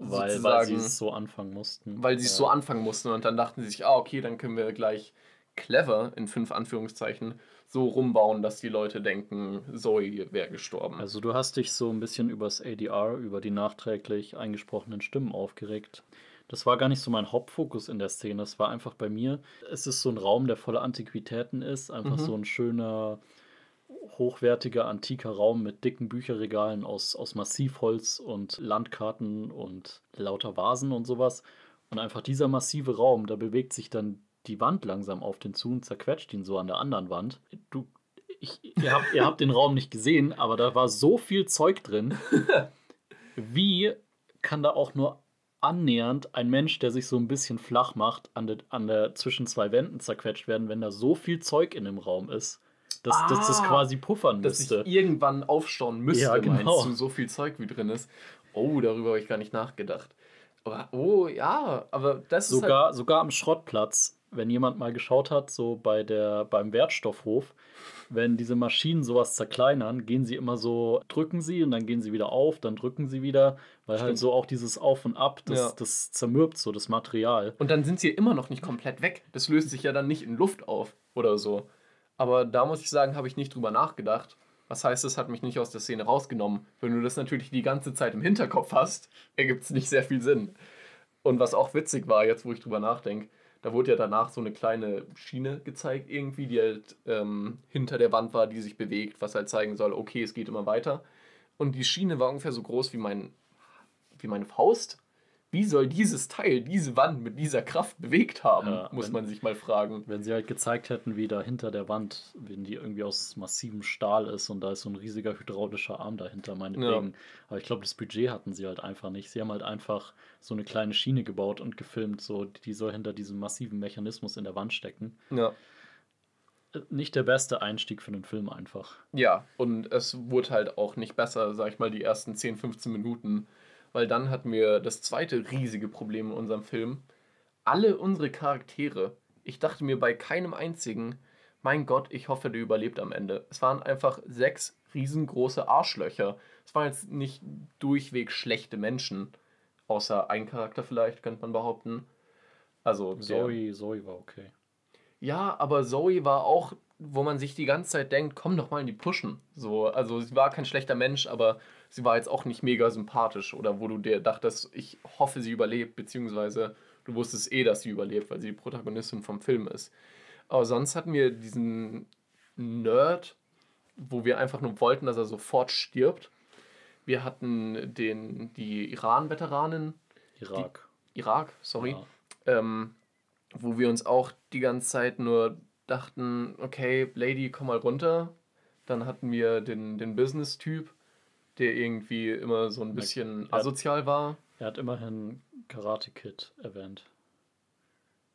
Weil, weil sie es so anfangen mussten. weil sie es Ja. so anfangen mussten und dann dachten sie sich, ah, okay, dann können wir gleich clever, in fünf Anführungszeichen, so rumbauen, dass die Leute denken, Zoe wäre gestorben. Also du hast dich so ein bisschen übers ADR, über die nachträglich eingesprochenen Stimmen aufgeregt. Das war gar nicht so mein Hauptfokus in der Szene. Es war einfach bei mir, es ist so ein Raum, der voller Antiquitäten ist. Einfach Mhm. so ein schöner, hochwertiger, antiker Raum mit dicken Bücherregalen aus, aus Massivholz und Landkarten und lauter Vasen und sowas. Und einfach dieser massive Raum, da bewegt sich dann die Wand langsam auf den zu und zerquetscht ihn so an der anderen Wand. Du, ich, ihr, habt, ihr habt den Raum nicht gesehen, aber da war so viel Zeug drin. *laughs* Wie kann da auch nur annähernd ein Mensch, der sich so ein bisschen flach macht, an der, an der zwischen zwei Wänden zerquetscht werden, wenn da so viel Zeug in dem Raum ist, dass, dass das Ah, quasi puffern dass ich müsste. irgendwann aufstauen müsste, Ja, genau. meinst du, so viel Zeug wie drin ist. Oh, darüber habe ich gar nicht nachgedacht. Aber, oh, ja, aber das ist halt, Sogar, sogar am Schrottplatz, wenn jemand mal geschaut hat, so bei der, beim Wertstoffhof, wenn diese Maschinen sowas zerkleinern, gehen sie immer so, drücken sie und dann gehen sie wieder auf, dann drücken sie wieder, weil halt Stimmt. so auch dieses Auf und Ab, das, Ja. das zermürbt so das Material. Und dann sind sie immer noch nicht komplett weg. Das löst sich ja dann nicht in Luft auf oder so. Aber da muss ich sagen, habe ich nicht drüber nachgedacht. Was heißt, es hat mich nicht aus der Szene rausgenommen. Wenn du das natürlich die ganze Zeit im Hinterkopf hast, ergibt es nicht sehr viel Sinn. Und was auch witzig war, jetzt wo ich drüber nachdenke, da wurde ja danach so eine kleine Schiene gezeigt, irgendwie, die halt ähm, hinter der Wand war, die sich bewegt, was halt zeigen soll, okay, es geht immer weiter. Und die Schiene war ungefähr so groß wie, mein, wie meine Faust. Wie soll dieses Teil, diese Wand mit dieser Kraft bewegt haben, Ja, muss wenn- man sich mal fragen. Wenn sie halt gezeigt hätten, wie da hinter der Wand, wenn die irgendwie aus massivem Stahl ist und da ist so ein riesiger hydraulischer Arm dahinter, meinetwegen. Aber ich glaube, das Budget hatten sie halt einfach nicht. Sie haben halt einfach so eine kleine Schiene gebaut und gefilmt, so die soll hinter diesem massiven Mechanismus in der Wand stecken. Ja. Äh, Nicht der beste Einstieg für einen Film einfach. Ja, und es wurde halt auch nicht besser, sag ich mal, die ersten 10, 15 Minuten weil dann hatten wir das zweite riesige Problem in unserem Film. Alle unsere Charaktere, ich dachte mir bei keinem einzigen, mein Gott, ich hoffe, der überlebt am Ende. Es waren einfach sechs riesengroße Arschlöcher. Es waren jetzt nicht durchweg schlechte Menschen, außer ein Charakter vielleicht, könnte man behaupten. Also der- Zoe, Zoe war okay. ja, aber Zoe war auch, wo man sich die ganze Zeit denkt, komm doch mal in die Pushen. So, also sie war kein schlechter Mensch, aber sie war jetzt auch nicht mega sympathisch oder wo du dir dachtest, ich hoffe, sie überlebt, beziehungsweise du wusstest eh, dass sie überlebt, weil sie die Protagonistin vom Film ist. Aber sonst hatten wir diesen Nerd, wo wir einfach nur wollten, dass er sofort stirbt. Wir hatten den, die Iran-Veteranin, Irak. Irak, sorry, Ja. ähm, wo wir uns auch die ganze Zeit nur dachten, okay, Lady, komm mal runter. Dann hatten wir den, den Business-Typ, der irgendwie immer so ein bisschen asozial war. Er hat immerhin Karate Kid erwähnt.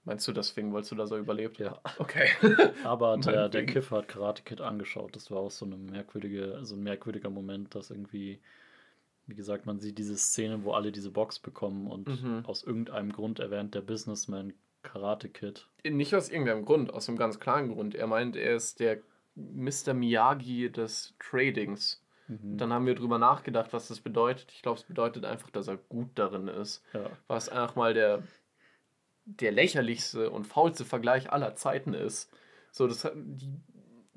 Meinst du, deswegen wolltest du, dass er überlebt? Ja. Okay. *laughs* Aber *laughs* der, der. Kiffer hat Karate Kid angeschaut. Das war auch so eine merkwürdige, so ein merkwürdiger Moment, dass irgendwie, wie gesagt, man sieht diese Szene, wo alle diese Box bekommen und Mhm. aus irgendeinem Grund erwähnt der Businessman Karate Kid. Nicht aus irgendeinem Grund, aus einem ganz klaren Grund. Er meint, er ist der Mr. Miyagi des Tradings. Mhm. Dann haben wir drüber nachgedacht, was das bedeutet. Ich glaube, es bedeutet einfach, dass er gut darin ist. Ja. was einfach mal der, der lächerlichste und faulste Vergleich aller Zeiten ist. So, das die,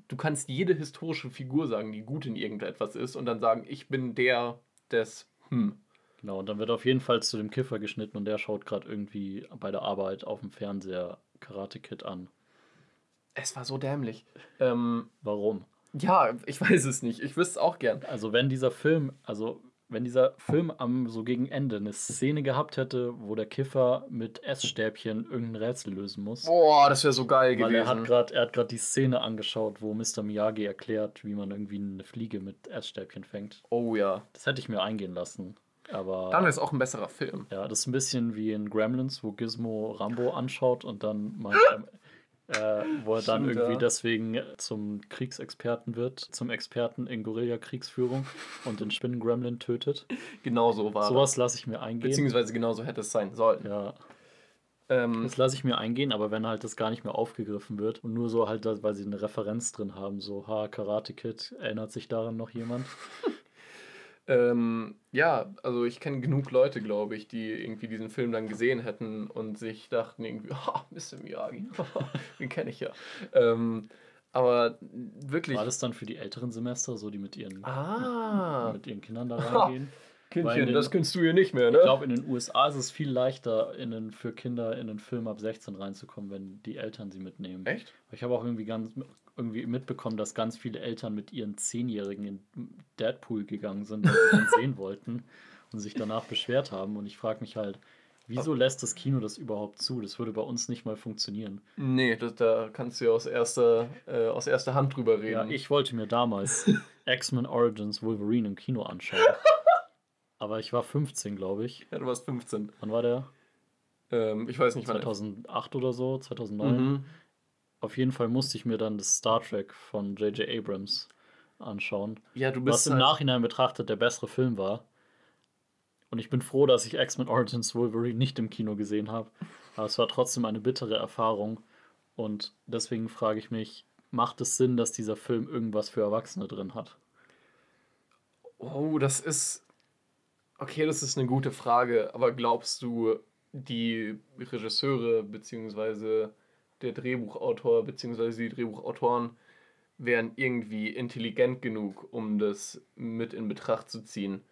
du kannst jede historische Figur sagen, die gut in irgendetwas ist, und dann sagen, ich bin der des hm. Genau, und dann wird auf jeden Fall zu dem Kiffer geschnitten und der schaut gerade irgendwie bei der Arbeit auf dem Fernseher Karate Kid an. Es war so dämlich. Ähm, Warum? ja, ich *laughs* weiß es nicht. Ich wüsste es auch gern. Also wenn dieser Film, also wenn dieser Film am so gegen Ende eine Szene gehabt hätte, wo der Kiffer mit Essstäbchen irgendein Rätsel lösen muss. Boah, das wäre so geil Weil er hat gewesen. gerade er hat gerade die Szene angeschaut, wo Mr. Miyagi erklärt, wie man irgendwie eine Fliege mit Essstäbchen fängt. Oh ja. Das hätte ich mir eingehen lassen. Aber Dann es auch ein besserer Film. ja, das ist ein bisschen wie in Gremlins, wo Gizmo Rambo anschaut und dann meint, er, äh, wo er dann Stimmt, irgendwie ja. deswegen zum Kriegsexperten wird, zum Experten in Gorilla-Kriegsführung und den Spinnen-Gremlin tötet. Genau so war Sowas lasse ich mir eingehen. Beziehungsweise genauso hätte es sein sollen. Ja, Ähm, das lasse ich mir eingehen, aber wenn halt das gar nicht mehr aufgegriffen wird und nur so halt, weil sie eine Referenz drin haben, so, ha, Karate Kid, erinnert sich daran noch jemand? *laughs* Ähm, ja, also ich kenne genug Leute, glaube ich, die irgendwie diesen Film dann gesehen hätten und sich dachten irgendwie, *laughs* ha, Mr. Miyagi, *laughs* den kenne ich ja. Ähm, aber wirklich, War das dann für die älteren Semester, so die mit ihren, ah, *laughs* mit ihren Kindern da reingehen? Kindchen, den- das kennst du hier nicht mehr, ne? Ich glaube, in den USA ist es viel leichter, in den, für Kinder in den Film ab 16 reinzukommen, wenn die Eltern sie mitnehmen. Echt? Ich habe auch irgendwie ganz irgendwie mitbekommen, dass ganz viele Eltern mit ihren Zehnjährigen in Deadpool gegangen sind, weil sie den *laughs* sehen wollten und sich danach beschwert haben. Und ich frage mich halt, wieso lässt das Kino das überhaupt zu? Das würde bei uns nicht mal funktionieren. Nee, das, da kannst du ja aus erster, äh, aus erster Hand drüber reden. Ja, ich wollte mir damals *laughs* X-Men Origins Wolverine im Kino anschauen. *laughs* Aber ich war 15, glaube ich. Ja, du warst 15. Wann war der? Ähm, ich weiß nicht, wann. 2008 oder so, 2009. Mhm. Auf jeden Fall musste ich mir dann das Star Trek von J.J. Abrams anschauen. Ja, du bist Was im halt- Nachhinein betrachtet der bessere Film war. Und ich bin froh, dass ich X-Men Origins Wolverine nicht im Kino gesehen habe. Aber es war trotzdem eine bittere Erfahrung. Und deswegen frage ich mich, macht es Sinn, dass dieser Film irgendwas für Erwachsene drin hat? Oh, das ist. Okay, das ist eine gute Frage, aber glaubst du, die Regisseure beziehungsweise der Drehbuchautor beziehungsweise die Drehbuchautoren wären irgendwie intelligent genug, um das mit in Betracht zu ziehen?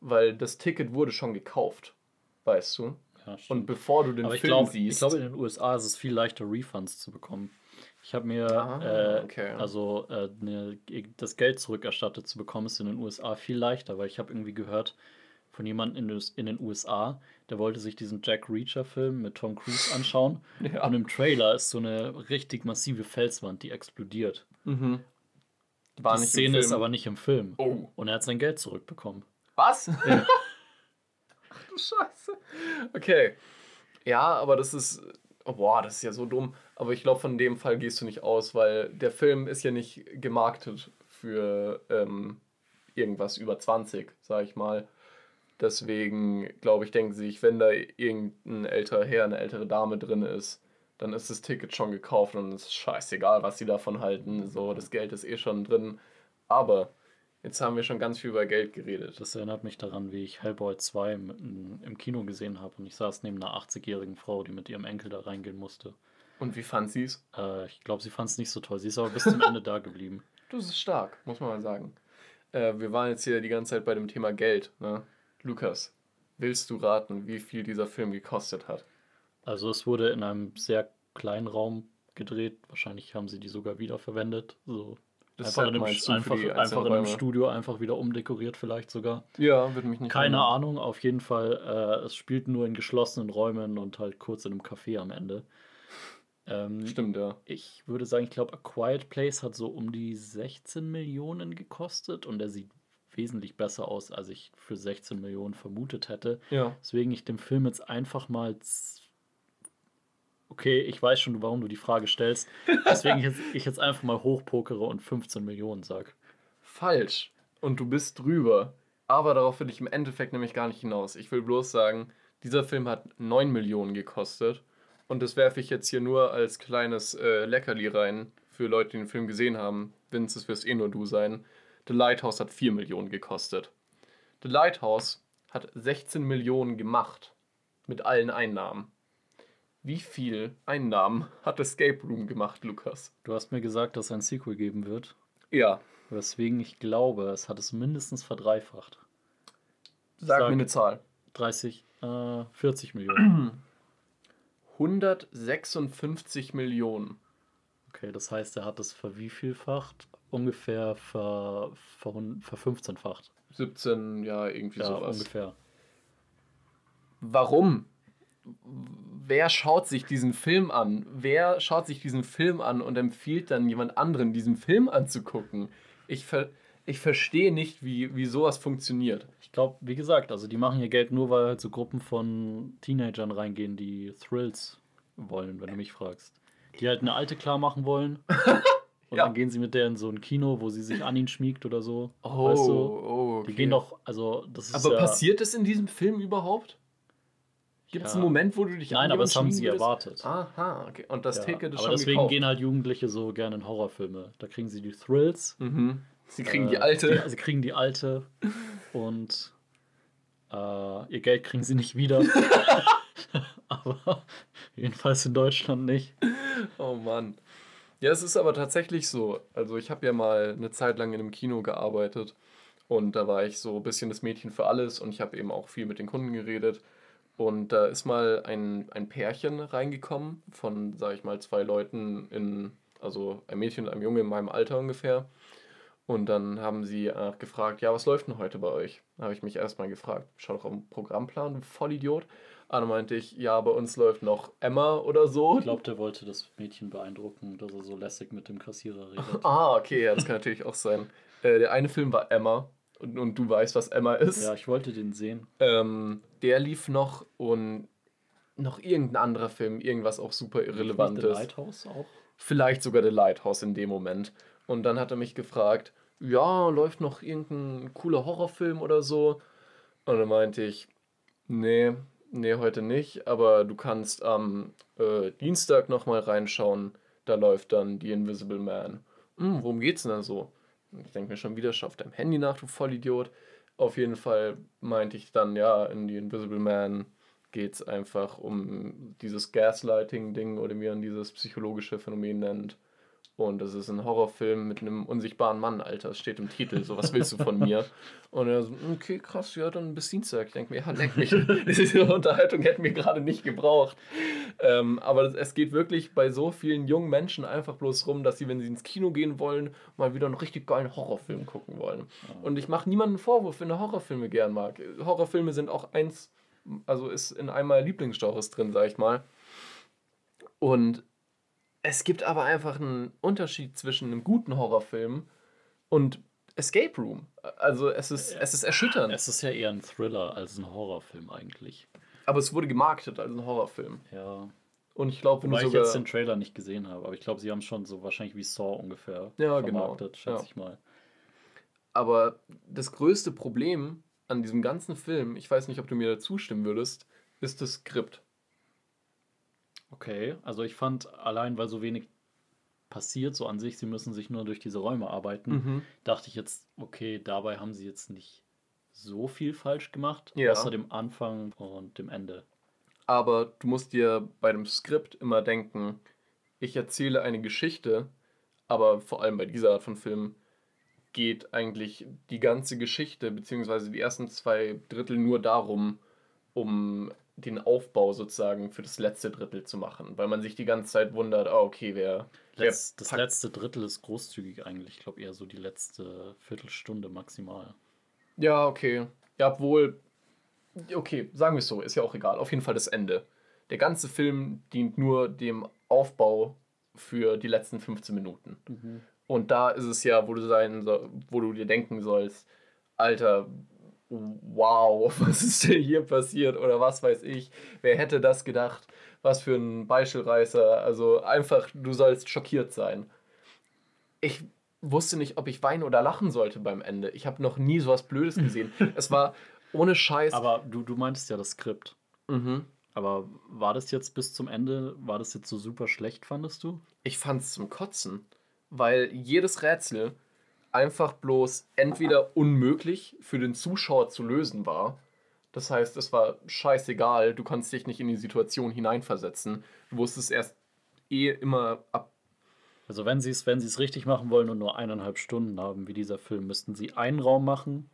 Weil das Ticket wurde schon gekauft, weißt du? Ja, Und bevor du den Aber Film glaube, siehst. ich glaube, in den USA ist es viel leichter, Refunds zu bekommen. Ich habe mir, Ah, äh, okay. also äh, ne, das Geld zurückerstattet zu bekommen, ist in den USA viel leichter, weil ich habe irgendwie gehört von jemandem in, den- USA, der wollte sich diesen Jack Reacher-Film mit Tom Cruise anschauen. *laughs* Ja. Und im Trailer ist so eine richtig massive Felswand, die explodiert. mhm. War die Szene ist Film. aber nicht im Film. Oh. Und er hat sein Geld zurückbekommen. Was? *laughs* Ach du Scheiße. Okay. Ja, aber das ist. Oh, boah, das ist ja so dumm. Aber ich glaube, von dem Fall gehst du nicht aus, weil der Film ist ja nicht gemarktet für ähm, irgendwas über 20, sag ich mal. Deswegen, glaube ich, denken sie sich, wenn da irgendein älterer Herr, eine ältere Dame drin ist, dann ist das Ticket schon gekauft und es ist scheißegal, was sie davon halten. So, das Geld ist eh schon drin. Aber jetzt haben wir schon ganz viel über Geld geredet. Das erinnert mich daran, wie ich Hellboy 2 im, im Kino gesehen habe und ich saß neben einer 80-jährigen Frau, die mit ihrem Enkel da reingehen musste. Und wie fand sie es? Äh, ich glaube, sie fand es nicht so toll. Sie ist aber bis zum Ende da geblieben. *laughs* Das ist stark, muss man mal sagen. Äh, wir waren jetzt hier die ganze Zeit bei dem Thema Geld. Ne? Lukas, willst du raten, wie viel dieser Film gekostet hat? Also es wurde in einem sehr kleinen Raum gedreht. Wahrscheinlich haben sie die sogar wiederverwendet. So Das einfach in, einem, einfach, einfach in einem? Studio einfach wieder umdekoriert vielleicht sogar. Ja, würde mich nicht Keine wundern. Ahnung, auf jeden Fall. Äh, es spielt nur in geschlossenen Räumen und halt kurz in einem Café am Ende. Ähm, Stimmt, ja. Ich würde sagen, ich glaube, A Quiet Place hat so um die 16 Millionen gekostet und er sieht wesentlich besser aus, als ich für 16 Millionen vermutet hätte. Ja. Deswegen ich dem Film jetzt einfach mal. Okay, ich weiß schon, warum du die Frage stellst. *laughs* Deswegen ich jetzt, ich jetzt einfach mal hochpokere und 15 Millionen sag. Falsch. Und du bist drüber. Aber darauf will ich im Endeffekt nämlich gar nicht hinaus. Ich will bloß sagen, dieser Film hat 9 Millionen gekostet. Und das werfe ich jetzt hier nur als kleines äh, Leckerli rein für Leute, die den Film gesehen haben. Vince, es wirst eh nur du sein. The Lighthouse hat 4 Millionen gekostet. The Lighthouse hat 16 Millionen gemacht. Mit allen Einnahmen. Wie viel Einnahmen hat Escape Room gemacht, Lukas? Du hast mir gesagt, dass es ein Sequel geben wird. Ja. Weswegen ich glaube, es hat es mindestens verdreifacht. Sag, Sag. mir eine Zahl. 30, äh, 40 Millionen. *clears throat* 156 Millionen. Okay, das heißt, er hat es verwievielfacht? Ungefähr ver, ver, verfünfzehnfacht. 17, ja, irgendwie Ja, sowas. ungefähr. Warum? Wer schaut sich diesen Film an? Wer schaut sich diesen Film an und empfiehlt dann jemand anderen, diesen Film anzugucken? Ich, ver ich verstehe nicht, wie, wie sowas funktioniert. Ich glaube, wie gesagt, also die machen ihr Geld nur, weil halt so Gruppen von Teenagern reingehen, die Thrills wollen, wenn du mich fragst. Die halt eine alte klar machen wollen. *laughs* Und Ja. dann gehen sie mit der in so ein Kino, wo sie sich an ihn schmiegt oder so. Oh, weißt du? oh, Die okay. gehen doch, also das ist Aber ja, passiert es in diesem Film überhaupt? Gibt es Ja. einen Moment, wo du dich Nein, aber das haben sie schmiegen erwartet. würdest? Aha, okay. Und das Ja, Ticket ist aber schon deswegen gekauft. gehen halt Jugendliche so gerne in Horrorfilme. Da kriegen sie die Thrills. Mhm. Sie kriegen äh, die alte. Die, sie kriegen die alte und äh, ihr Geld kriegen sie nicht wieder. *laughs* *laughs* aber jedenfalls in Deutschland nicht. Oh Mann. Ja, es ist aber tatsächlich so. Also ich habe ja mal eine Zeit lang in einem Kino gearbeitet und da war ich so ein bisschen das Mädchen für alles und ich habe eben auch viel mit den Kunden geredet. Und da ist mal ein, ein Pärchen reingekommen von, sag ich mal, zwei Leuten in, also ein Mädchen und einem Junge in meinem Alter ungefähr. Und dann haben sie äh, gefragt, ja, was läuft denn heute bei euch? Da habe ich mich erstmal gefragt, schau doch auf den Programmplan, Vollidiot. Dann meinte ich, ja, bei uns läuft noch Emma oder so. Ich glaube, der wollte das Mädchen beeindrucken, dass er so lässig mit dem Kassierer redet. *laughs* Ah, okay, ja, das kann natürlich auch sein. Äh, der eine Film war Emma und, und du weißt, was Emma ist. Ja, ich wollte den sehen. Ähm, der lief noch und noch irgendein anderer Film, irgendwas auch super Nicht The irrelevantes. Lighthouse auch? Vielleicht sogar The Lighthouse in dem Moment. Und dann hat er mich gefragt, ja, läuft noch irgendein cooler Horrorfilm oder so? Und dann meinte ich, nee, nee, heute nicht, aber du kannst am äh, Dienstag nochmal reinschauen, da läuft dann The Invisible Man. Hm, worum geht's denn da so? Ich denke mir schon wieder, schau auf deinem Handy nach, du Vollidiot. Auf jeden Fall meinte ich dann, ja, in The Invisible Man geht's einfach um dieses Gaslighting-Ding oder wie man dieses psychologische Phänomen nennt. Und das ist ein Horrorfilm mit einem unsichtbaren Mann, Alter. Das steht im Titel. So, was willst du von mir? *laughs* Und er so, okay, krass, ja, dann bis Dienstag. Ich denke mir, ja, leck mich. *laughs* *laughs* Diese Unterhaltung hätten wir gerade nicht gebraucht. Ähm, aber es geht wirklich bei so vielen jungen Menschen einfach bloß rum, dass sie, wenn sie ins Kino gehen wollen, mal wieder einen richtig geilen Horrorfilm gucken wollen. Und ich mache niemanden Vorwurf, wenn er Horrorfilme gern mag. Horrorfilme sind auch eins, also ist in einem meiner Lieblingsgenres drin, sag ich mal. Und es gibt aber einfach einen Unterschied zwischen einem guten Horrorfilm und Escape Room. Also es ist, es ist erschütternd. Es ist ja eher ein Thriller als ein Horrorfilm eigentlich. Aber es wurde gemarketet als ein Horrorfilm. Ja. Und ich glaube, Wobei ich jetzt den Trailer nicht gesehen habe, aber ich glaube, sie haben schon so wahrscheinlich wie Saw ungefähr Ja, genau. vermarktet, schätze Ja. ich mal. Aber das größte Problem an diesem ganzen Film, ich weiß nicht, ob du mir da zustimmen würdest, ist das Skript. Okay, also ich fand allein, weil so wenig passiert, so an sich, sie müssen sich nur durch diese Räume arbeiten, Mhm. dachte ich jetzt, okay, dabei haben sie jetzt nicht so viel falsch gemacht, Ja. außer dem Anfang und dem Ende. Aber du musst dir bei dem Skript immer denken, ich erzähle eine Geschichte, aber vor allem bei dieser Art von Film geht eigentlich die ganze Geschichte, beziehungsweise die ersten zwei Drittel nur darum, um den Aufbau sozusagen für das letzte Drittel zu machen, weil man sich die ganze Zeit wundert, ah, okay, wer, wer Letz, das packt- letzte Drittel ist großzügig eigentlich. Ich glaube eher so die letzte Viertelstunde maximal. Ja, okay. Ja, obwohl, okay, sagen wir es so, ist ja auch egal. Auf jeden Fall das Ende. Der ganze Film dient nur dem Aufbau für die letzten 15 Minuten. Und da ist es ja, wo du sein wo du dir denken sollst, Alter, wow, *laughs* was ist denn hier passiert oder was weiß ich, wer hätte das gedacht, was für ein Beispielreißer, also einfach, du sollst schockiert sein. Ich wusste nicht, ob ich weinen oder lachen sollte beim Ende. Ich habe noch nie sowas Blödes *laughs* gesehen. es war ohne Scheiß. Aber du, du meintest ja das Skript. mhm. Aber war das jetzt bis zum Ende, war das jetzt so super schlecht, fandest du? Ich fand es zum Kotzen, weil jedes Rätsel einfach bloß entweder unmöglich für den Zuschauer zu lösen war. Das heißt, es war scheißegal, du konntest dich nicht in die Situation hineinversetzen. Du wusstest erst eh immer ab. Also wenn sie es, wenn sie es richtig machen wollen und nur eineinhalb Stunden haben, wie dieser Film, müssten sie einen Raum machen.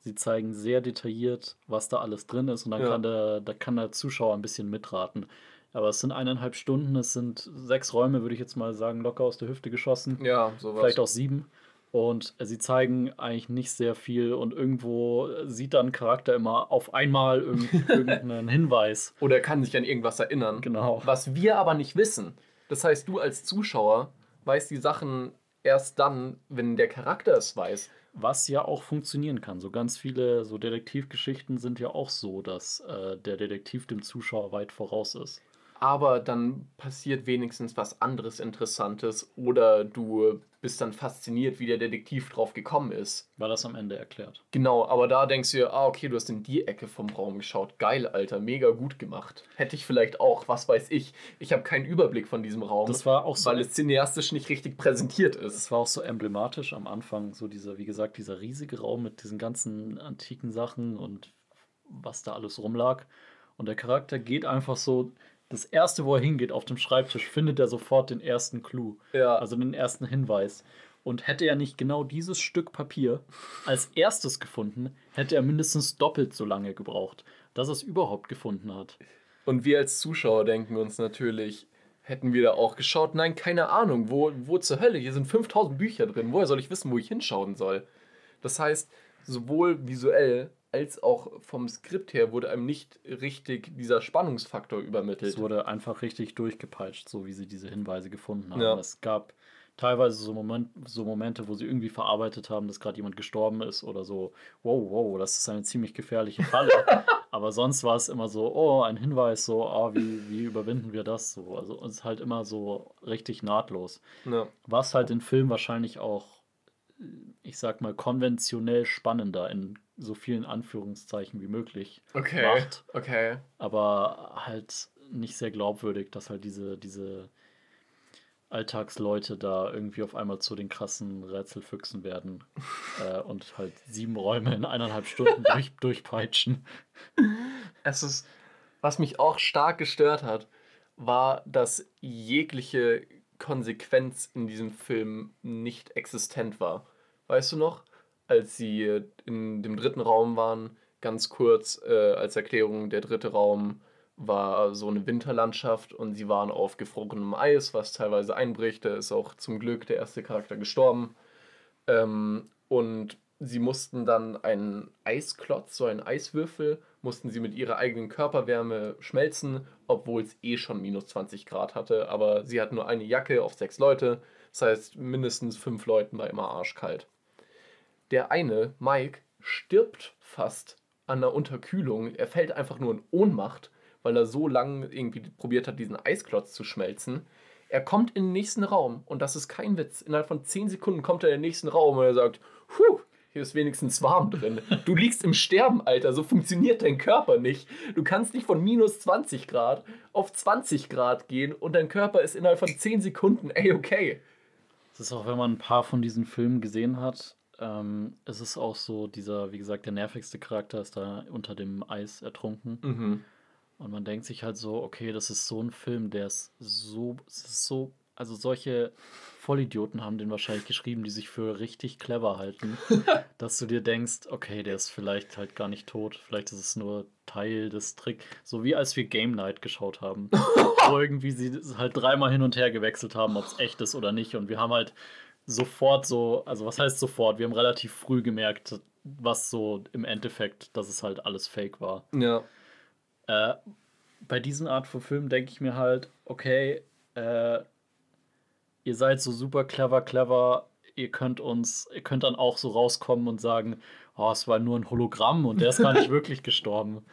Sie zeigen sehr detailliert, was da alles drin ist und dann Ja. kann der, da kann der Zuschauer ein bisschen mitraten. Aber es sind eineinhalb Stunden, es sind sechs Räume, würde ich jetzt mal sagen, locker aus der Hüfte geschossen. Ja, sowas. Vielleicht auch sieben. Und sie zeigen eigentlich nicht sehr viel und irgendwo sieht dann Charakter immer auf einmal irgend, *laughs* irgendeinen Hinweis. Oder er kann sich an irgendwas erinnern. Genau. Was wir aber nicht wissen. Das heißt, du als Zuschauer weißt die Sachen erst dann, wenn der Charakter es weiß. Was ja auch funktionieren kann. So ganz viele so Detektivgeschichten sind ja auch so, dass äh, der Detektiv dem Zuschauer weit voraus ist. Aber dann passiert wenigstens was anderes Interessantes oder du bist dann fasziniert, wie der Detektiv drauf gekommen ist. War das am Ende erklärt? Genau, aber da denkst du dir, ah, okay, du hast in die Ecke vom Raum geschaut. Geil, Alter, mega gut gemacht. Hätte ich vielleicht auch, was weiß ich. Ich habe keinen Überblick von diesem Raum, Das war auch so. weil es cineastisch nicht richtig präsentiert ist. Es war auch so emblematisch am Anfang, so dieser, wie gesagt, dieser riesige Raum mit diesen ganzen antiken Sachen und was da alles rumlag. Und der Charakter geht einfach so, das erste, wo er hingeht, auf dem Schreibtisch, findet er sofort den ersten Clou, Ja. also den ersten Hinweis. Und hätte er nicht genau dieses Stück Papier als erstes gefunden, hätte er mindestens doppelt so lange gebraucht, dass er es überhaupt gefunden hat. Und wir als Zuschauer denken uns natürlich, hätten wir da auch geschaut? Nein, keine Ahnung. Wo, wo zur Hölle? Hier sind 5000 Bücher drin. Woher soll ich wissen, wo ich hinschauen soll? Das heißt, sowohl visuell als auch vom Skript her wurde einem nicht richtig dieser Spannungsfaktor übermittelt. Es wurde einfach richtig durchgepeitscht, so wie sie diese Hinweise gefunden haben. Ja. Es gab teilweise so, Moment, so Momente, wo sie irgendwie verarbeitet haben, dass gerade jemand gestorben ist oder so, wow, wow, das ist eine ziemlich gefährliche Falle. *laughs* Aber sonst war es immer so, oh, ein Hinweis, so, ah, wie, wie überwinden wir das? So, also es ist halt immer so richtig nahtlos. Ja. Was halt den Film wahrscheinlich auch, ich sag mal, konventionell spannender in so vielen Anführungszeichen wie möglich Okay. macht Okay. aber halt nicht sehr glaubwürdig, dass halt diese, diese Alltagsleute da irgendwie auf einmal zu den krassen Rätselfüchsen werden *laughs* äh, und halt sieben Räume in eineinhalb Stunden *laughs* durch, durchpeitschen. Es ist, was mich auch stark gestört hat, war, dass jegliche Konsequenz in diesem Film nicht existent war. Weißt du noch, als sie in dem dritten Raum waren, ganz kurz äh, als Erklärung, der dritte Raum war so eine Winterlandschaft und sie waren auf gefrorenem Eis, was teilweise einbricht. Da ist auch zum Glück der erste Charakter gestorben. Ähm, und sie mussten dann einen Eisklotz, so einen Eiswürfel, mussten sie mit ihrer eigenen Körperwärme schmelzen, obwohl es eh schon minus 20 Grad hatte. Aber sie hatten nur eine Jacke auf sechs Leute. Das heißt, mindestens fünf Leuten war immer arschkalt. Der eine, Mike, stirbt fast an der Unterkühlung. Er fällt einfach nur in Ohnmacht, weil er so lange irgendwie probiert hat, diesen Eisklotz zu schmelzen. Er kommt in den nächsten Raum und das ist kein Witz. Innerhalb von 10 Sekunden kommt er in den nächsten Raum und er sagt, Puh, hier ist wenigstens warm drin. Du liegst im Sterben, Alter, so funktioniert dein Körper nicht. Du kannst nicht von minus 20 Grad auf 20 Grad gehen und dein Körper ist innerhalb von 10 Sekunden, ey, okay. Es ist auch, wenn man ein paar von diesen Filmen gesehen hat, ähm, es ist auch so, dieser, wie gesagt, der nervigste Charakter ist da unter dem Eis ertrunken. Mhm. Und man denkt sich halt so, okay, das ist so ein Film, der ist so, ist so, also solche Vollidioten haben den wahrscheinlich geschrieben, die sich für richtig clever halten, *laughs* dass du dir denkst, okay, der ist vielleicht halt gar nicht tot, vielleicht ist es nur Teil des Tricks, so wie als wir Game Night geschaut haben, *laughs* wo irgendwie sie halt dreimal hin und her gewechselt haben, ob es echt ist oder nicht und wir haben halt sofort so, also was heißt sofort, wir haben relativ früh gemerkt, was so im Endeffekt, dass es halt alles fake war. Ja. Äh, bei diesen Art von Filmen denke ich mir halt, okay, äh, ihr seid so super clever, clever, ihr könnt uns, ihr könnt dann auch so rauskommen und sagen, oh, es war nur ein Hologramm und der ist gar nicht *laughs* wirklich gestorben.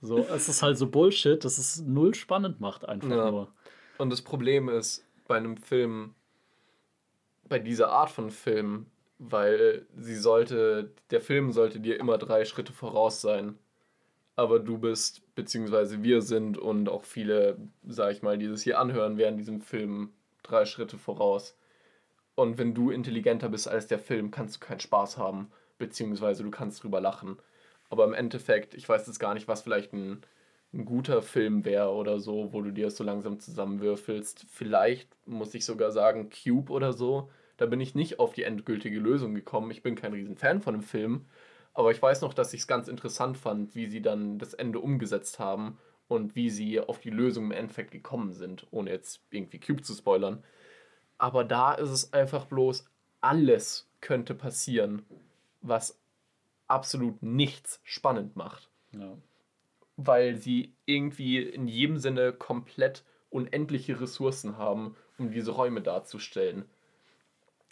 So, es ist halt so Bullshit, dass es null spannend macht, einfach Ja. nur. Und das Problem ist bei einem Film, bei dieser Art von Film, weil sie sollte, der Film sollte dir immer drei Schritte voraus sein. Aber du bist, beziehungsweise wir sind und auch viele, sag ich mal, die das hier anhören, wären diesem Film drei Schritte voraus. Und wenn du intelligenter bist als der Film, kannst du keinen Spaß haben, beziehungsweise du kannst drüber lachen. Aber im Endeffekt, ich weiß jetzt gar nicht, was vielleicht ein, ein guter Film wäre oder so, wo du dir das so langsam zusammenwürfelst. Vielleicht muss ich sogar sagen, Cube oder so. Da bin ich nicht auf die endgültige Lösung gekommen. Ich bin kein Riesenfan von dem Film. Aber ich weiß noch, dass ich es ganz interessant fand, wie sie dann das Ende umgesetzt haben und wie sie auf die Lösung im Endeffekt gekommen sind, ohne jetzt irgendwie Cube zu spoilern. Aber da ist es einfach bloß, alles könnte passieren, was absolut nichts spannend macht Ja. Weil sie irgendwie in jedem Sinne komplett unendliche Ressourcen haben, um diese Räume darzustellen.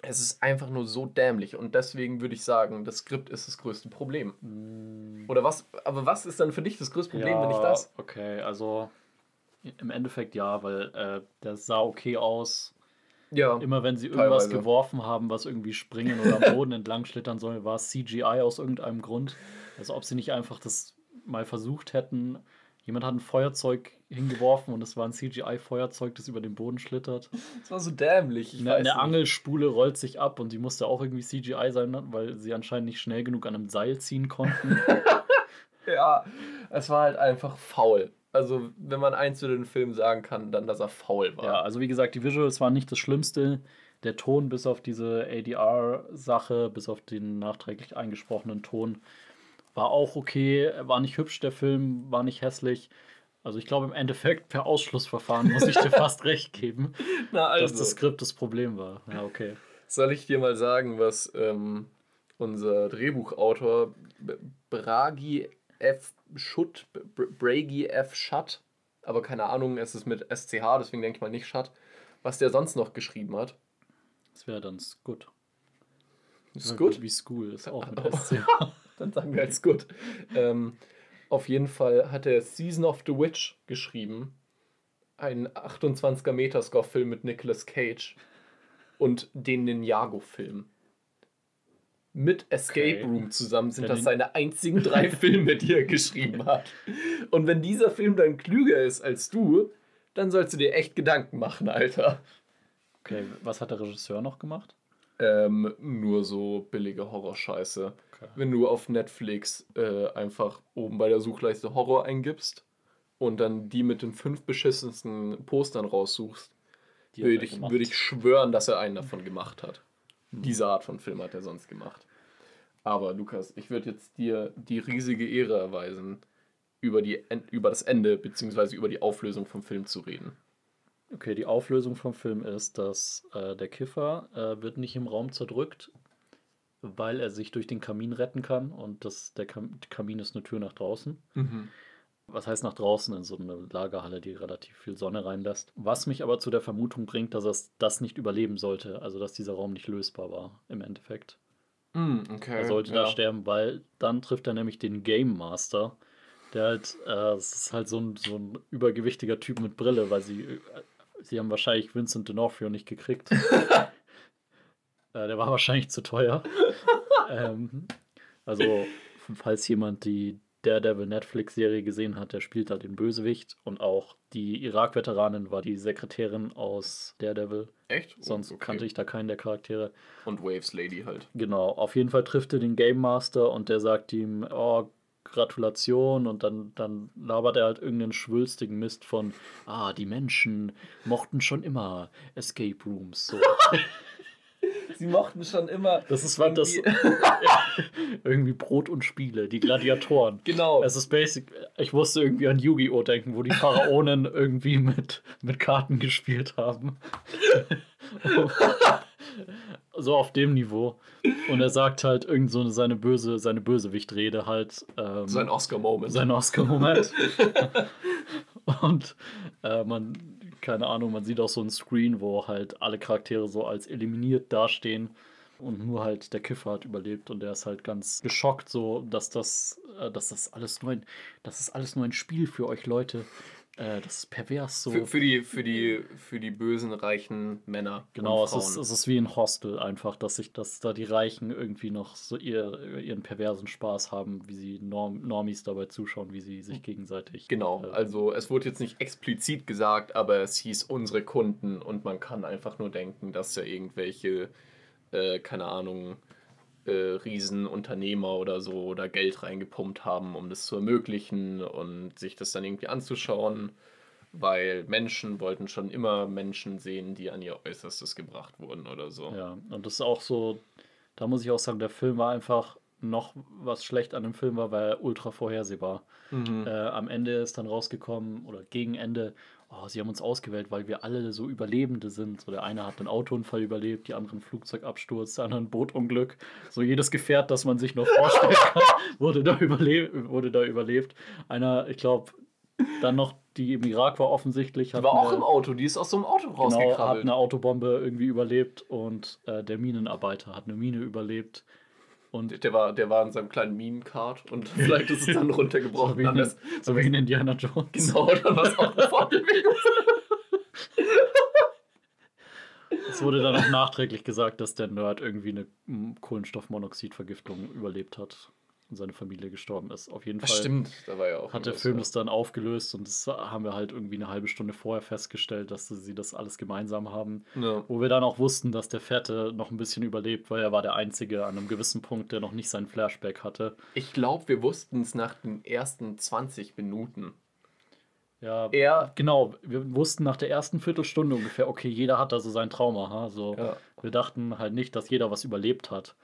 Es ist einfach nur so dämlich und deswegen würde ich sagen, das Skript ist das größte Problem. Oder was? Aber was ist dann für dich das größte Problem, wenn nicht das? Okay, also im Endeffekt ja, weil äh, das sah okay aus. Ja. Immer wenn sie irgendwas Teilweise. geworfen haben, was irgendwie springen oder am Boden *laughs* entlang schlittern soll, war es CGI aus irgendeinem Grund. Also ob sie nicht einfach das mal versucht hätten. Jemand hat ein Feuerzeug hingeworfen und es war ein CGI-Feuerzeug, das über den Boden schlittert. Das war so dämlich. Ich Eine, eine. Angelspule rollt sich ab und die musste auch irgendwie CGI sein, weil sie anscheinend nicht schnell genug an einem Seil ziehen konnten. *laughs* Ja, es war halt einfach faul. Also, wenn man eins über den Film sagen kann, dann, dass er faul war. Ja, also wie gesagt, die Visuals waren nicht das Schlimmste. Der Ton, bis auf diese ADR-Sache, bis auf den nachträglich eingesprochenen Ton, war auch okay. War nicht hübsch, der Film, war nicht hässlich. Also ich glaube im Endeffekt per Ausschlussverfahren muss ich dir *laughs* fast recht geben, Na dass das Skript das Problem war. Ja, okay. Soll ich dir mal sagen, was ähm, unser Drehbuchautor Bragi F. Schutt, Bragi F. Schutt, aber keine Ahnung, es ist mit SCH, deswegen denke ich mal nicht Schutt, was der sonst noch geschrieben hat. Das wäre dann Scoot. Ist gut? Wie School ist auch mit *laughs* SC. Dann sagen wir als gut. Ähm, auf jeden Fall hat er Season of the Witch geschrieben. Ein 28er Metascore-Film mit Nicolas Cage. Und den Ninjago-Film. Mit Escape Okay. Room zusammen sind Der das seine einzigen drei *laughs* Filme, die er geschrieben hat. Und wenn dieser Film dann klüger ist als du, dann sollst du dir echt Gedanken machen, Alter. Okay, was hat der Regisseur noch gemacht? Ähm, nur so billige Horrorscheiße. Wenn du auf Netflix äh, einfach oben bei der Suchleiste Horror eingibst und dann die mit den fünf beschissensten Postern raussuchst, würde ich, gemacht. würde ich schwören, dass er einen davon gemacht hat. Diese Art von Film hat er sonst gemacht. Aber Lukas, ich würde jetzt dir die riesige Ehre erweisen, über, die, über das Ende bzw. über die Auflösung vom Film zu reden. Okay, die Auflösung vom Film ist, dass äh, der Kiffer äh, wird nicht im Raum zerdrückt, weil er sich durch den Kamin retten kann und das, der Kam Kamin ist eine Tür nach draußen. Was heißt nach draußen in so eine Lagerhalle, die relativ viel Sonne reinlässt. Was mich aber zu der Vermutung bringt, dass er das nicht überleben sollte, also dass dieser Raum nicht lösbar war im Endeffekt. Mm, okay. Er sollte da sterben, weil dann trifft er nämlich den Game Master. Der halt, äh, es ist halt so ein, so ein übergewichtiger Typ mit Brille, weil sie, äh, sie haben wahrscheinlich Vincent D'Onofrio nicht gekriegt. *laughs* äh, der war *laughs* wahrscheinlich zu teuer. ähm, also, falls jemand die Daredevil Netflix-Serie gesehen hat, der spielt da den Bösewicht und auch die Irak-Veteranin war die Sekretärin aus Daredevil. Echt? Oh, Sonst okay. kannte ich da keinen der Charaktere. Und Waves Lady halt. Genau, auf jeden Fall trifft er den Game Master und der sagt ihm, oh, Gratulation und dann, dann labert er halt irgendeinen schwülstigen Mist von, ah, die Menschen mochten schon immer Escape Rooms. So. *laughs* Sie mochten schon immer. Das ist was das *laughs* irgendwie Brot und Spiele, die Gladiatoren. Genau. Es ist basic. Ich musste irgendwie an Yu-Gi-Oh! denken, wo die Pharaonen *laughs* irgendwie mit, mit Karten gespielt haben. *laughs* so auf dem Niveau. Und er sagt halt irgend so seine böse, seine Bösewichtrede halt. Ähm, Sein Oscar-Moment. sein Oscar-Moment. Und äh, man, keine Ahnung, man sieht auch so ein Screen, wo halt alle Charaktere so als eliminiert dastehen. Und nur halt der Kiffer hat überlebt und der ist halt ganz geschockt, so dass das, äh, dass das alles nur ein, das ist alles nur ein Spiel für euch Leute. Äh, das ist pervers so. Für, für, die, für, die, für die bösen, reichen Männer. Genau, es ist, es ist wie ein Hostel einfach, dass sich, dass da die Reichen irgendwie noch so ihr, ihren perversen Spaß haben, wie sie Norm, Normis dabei zuschauen, wie sie sich gegenseitig. Genau, äh, also es wurde jetzt nicht explizit gesagt, aber es hieß unsere Kunden und man kann einfach nur denken, dass da irgendwelche, äh, keine Ahnung, äh, Riesenunternehmer oder so oder Geld reingepumpt haben, um das zu ermöglichen und sich das dann irgendwie anzuschauen, weil Menschen wollten schon immer Menschen sehen, die an ihr Äußerstes gebracht wurden oder so. Ja, und das ist auch so, da muss ich auch sagen, der Film war einfach noch, was schlecht an dem Film war, weil er ultra vorhersehbar. Mhm. Äh, am Ende ist dann rausgekommen, oder gegen Ende, oh, sie haben uns ausgewählt, weil wir alle so Überlebende sind. So der eine hat einen Autounfall überlebt, die anderen einen Flugzeugabsturz, der andere ein Bootunglück. So jedes Gefährt, das man sich nur vorstellen *laughs* kann, wurde da, überle wurde da überlebt. Einer, ich glaube, dann noch die im Irak war offensichtlich. Die war auch eine- im Auto, die ist aus so einem Auto Genau, hat eine Autobombe irgendwie überlebt und äh, der Minenarbeiter hat eine Mine überlebt. Und der, war, der war in seinem kleinen Minenkart und *laughs* vielleicht ist es dann runtergebrochen. so wie, dann in, so wie in Indiana Jones. Genau, dann war es auch. Es wurde dann auch nachträglich gesagt, dass der Nerd irgendwie eine Kohlenstoffmonoxidvergiftung überlebt hat und seine Familie gestorben ist. Auf jeden Fall Stimmt, ja hat der Film ja. das dann aufgelöst und das haben wir halt irgendwie eine halbe Stunde vorher festgestellt, dass sie das alles gemeinsam haben. Ja. Wo wir dann auch wussten, dass der Fette noch ein bisschen überlebt, weil er war der Einzige an einem gewissen Punkt, der noch nicht seinen Flashback hatte. Ich glaube, wir wussten es nach den ersten 20 Minuten. Ja, Er. genau. Wir wussten nach der ersten Viertelstunde ungefähr, okay, jeder hat da so sein Trauma. Ha? So. Wir dachten halt nicht, dass jeder was überlebt hat.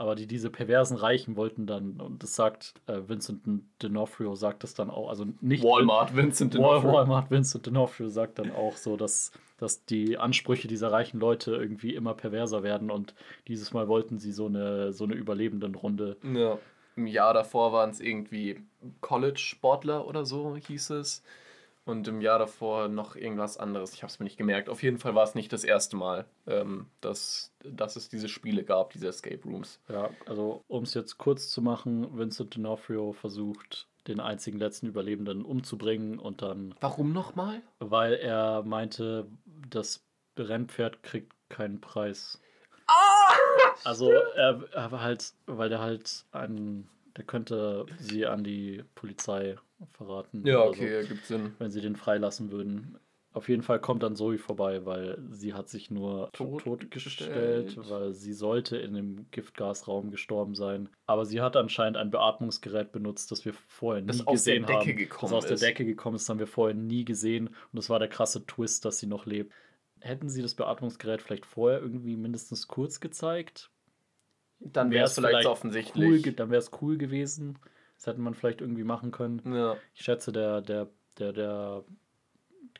Aber die, diese perversen Reichen wollten dann, und das sagt äh, Vincent D'Onofrio, sagt das dann auch, also nicht Walmart, Vincent D'Onofrio. Walmart, Vincent D'Onofrio sagt dann auch so, dass, dass die Ansprüche dieser reichen Leute irgendwie immer perverser werden und dieses Mal wollten sie so eine, so eine Überlebendenrunde. Ja. Im Jahr davor waren es irgendwie College-Sportler oder so, hieß es. Und im Jahr davor noch irgendwas anderes. Ich habe es mir nicht gemerkt. Auf jeden Fall war es nicht das erste Mal, ähm, dass, dass es diese Spiele gab, diese Escape Rooms. Ja, also um es jetzt kurz zu machen, Vincent D'Onofrio versucht, den einzigen letzten Überlebenden umzubringen und dann, Warum nochmal? weil er meinte, das Rennpferd kriegt keinen Preis. Also er, er war halt, weil der halt ein, der könnte sie an die Polizei verraten. Ja, okay, ergibt Sinn. Wenn sie den freilassen würden. Auf jeden Fall kommt dann Zoe vorbei, weil sie hat sich nur Tot totgestellt, gestellt. weil sie sollte in dem Giftgasraum gestorben sein. Aber sie hat anscheinend ein Beatmungsgerät benutzt, das wir vorher nie Das aus der gesehen Decke haben. das aus der ist. Decke gekommen ist, haben wir vorher nie gesehen. Und das war der krasse Twist, dass sie noch lebt. Hätten sie das Beatmungsgerät vielleicht vorher irgendwie mindestens kurz gezeigt, Dann wäre es vielleicht, cool, offensichtlich. ge- dann wäre es cool gewesen. Das hätte man vielleicht irgendwie machen können. ja. Ich schätze, der, der, der, der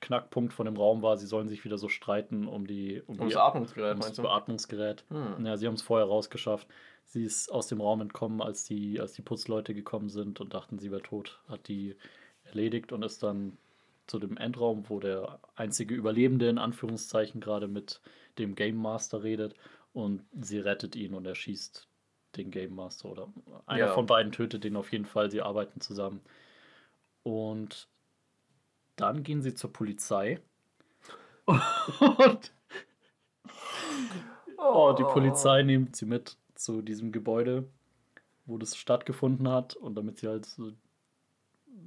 Knackpunkt von dem Raum war, sie sollen sich wieder so streiten um die um Ums die, Atmungsgerät, ums meinst du? Beatmungsgerät. Hm. Ja, sie haben es vorher rausgeschafft. Sie ist aus dem Raum entkommen, als die, als die Putzleute gekommen sind und dachten, sie wäre tot. Hat die erledigt und ist dann zu dem Endraum, wo der einzige Überlebende in Anführungszeichen gerade mit dem Game Master redet und sie rettet ihn und erschießt den Game Master oder einer Ja. von beiden tötet ihn auf jeden Fall. Sie arbeiten zusammen. Und dann gehen sie zur Polizei. Und oh, die Polizei nimmt sie mit zu diesem Gebäude, wo das stattgefunden hat und damit sie halt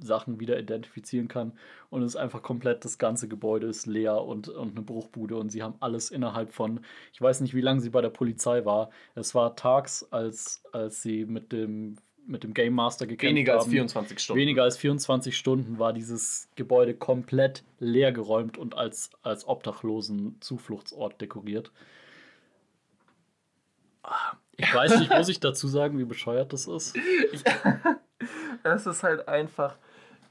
Sachen wieder identifizieren kann. Und es ist einfach komplett, das ganze Gebäude ist leer und, und eine Bruchbude und sie haben alles innerhalb von, ich weiß nicht, wie lange sie bei der Polizei war. Es war tags, als, als sie mit dem, mit dem Game Master gekämpft Weniger haben. als 24 Stunden. Weniger als 24 Stunden war dieses Gebäude komplett leer geräumt und als, als obdachlosen Zufluchtsort dekoriert. Ich weiß nicht, *laughs* muss ich dazu sagen, wie bescheuert das ist? Es ist halt einfach,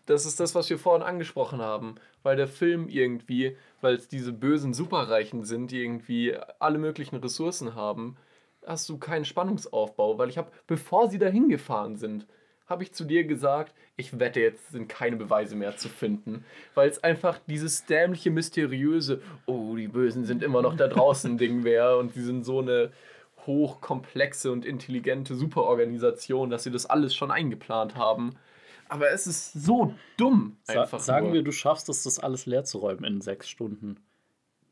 das ist das, was wir vorhin angesprochen haben, weil der Film irgendwie, weil es diese bösen Superreichen sind, die irgendwie alle möglichen Ressourcen haben, hast du keinen Spannungsaufbau, weil ich habe, bevor sie dahin gefahren sind, habe ich zu dir gesagt, ich wette, jetzt sind keine Beweise mehr zu finden, weil es einfach dieses dämliche, mysteriöse, oh, die Bösen sind immer noch da draußen *laughs* Ding wäre und die sind so eine hochkomplexe und intelligente Superorganisation, dass sie das alles schon eingeplant haben. Aber es ist so dumm. Sa Einfach sagen nur. wir, du schaffst es, das alles leer zu räumen in sechs Stunden.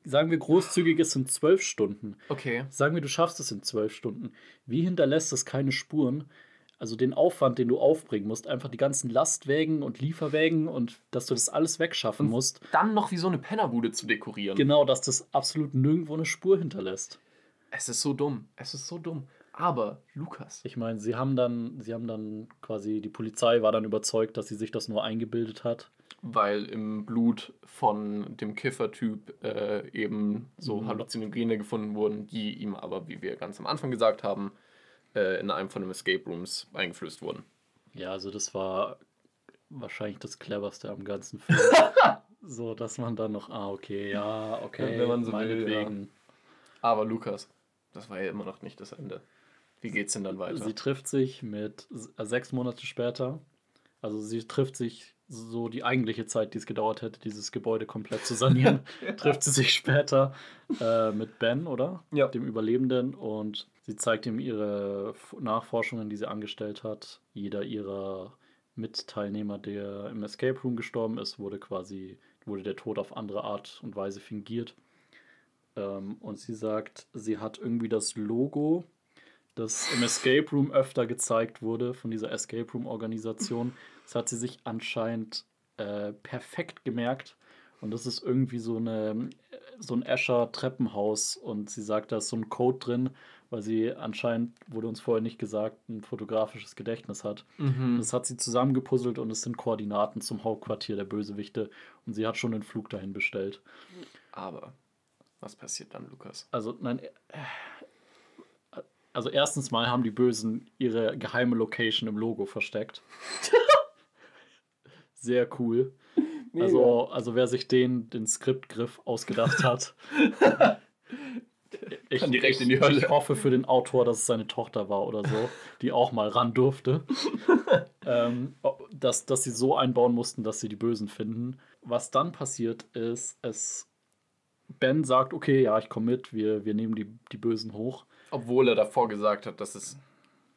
Sagen wir großzügig, es sind zwölf Stunden. Okay. Sagen wir, du schaffst es in zwölf Stunden. Wie hinterlässt es keine Spuren? Also den Aufwand, den du aufbringen musst, einfach die ganzen Lastwägen und Lieferwägen und dass du das alles wegschaffen musst. Dann noch wie so eine Pennerbude zu dekorieren. Genau, dass das absolut nirgendwo eine Spur hinterlässt. Es ist so dumm. Es ist so dumm. Aber, Lukas. Ich meine, sie haben dann, sie haben dann quasi, die Polizei war dann überzeugt, dass sie sich das nur eingebildet hat. Weil im Blut von dem Kiffertyp äh, eben so Mhm. Halluzinogene gefunden wurden, die ihm aber, wie wir ganz am Anfang gesagt haben, äh, in einem von den Escape Rooms eingeflößt wurden. Ja, also das war wahrscheinlich das cleverste am ganzen Film. *laughs* so, dass man dann noch, ah, okay, ja, okay, Wenn man so will, meinetwegen. Aber Lukas, das war ja immer noch nicht das Ende. Wie geht's denn dann weiter? Sie trifft sich mit äh, sechs Monate später. Also sie trifft sich so die eigentliche Zeit, die es gedauert hätte, dieses Gebäude komplett zu sanieren, *laughs* trifft sie sich später äh, mit Ben, oder? Ja. Dem Überlebenden. Und sie zeigt ihm ihre Nachforschungen, die sie angestellt hat. Jeder ihrer Mitteilnehmer, der im Escape Room gestorben ist, wurde quasi, wurde der Tod auf andere Art und Weise fingiert. Ähm, und sie sagt, sie hat irgendwie das Logo, das im Escape Room öfter gezeigt wurde von dieser Escape Room Organisation. Das hat sie sich anscheinend äh, perfekt gemerkt. Und das ist irgendwie so, eine, so ein Escher Treppenhaus. Und sie sagt, da ist so ein Code drin, weil sie anscheinend, wurde uns vorher nicht gesagt, ein fotografisches Gedächtnis hat. Mhm. Das hat sie zusammengepuzzelt und es sind Koordinaten zum Hauptquartier der Bösewichte. Und sie hat schon einen Flug dahin bestellt. Aber, was passiert dann, Lukas? Also, nein. äh, Also, erstens mal haben die Bösen ihre geheime Location im Logo versteckt. *laughs* Sehr cool. Also, also, wer sich den, den Skriptgriff ausgedacht hat. Ich, *laughs* Kann direkt ich, in die Hölle. ich hoffe für den Autor, dass es seine Tochter war oder so, die auch mal ran durfte. *laughs* ähm, dass, dass sie so einbauen mussten, dass sie die Bösen finden. Was dann passiert ist, es Ben sagt, okay, ja, ich komme mit, wir, wir nehmen die, die Bösen hoch. Obwohl er davor gesagt hat, das ist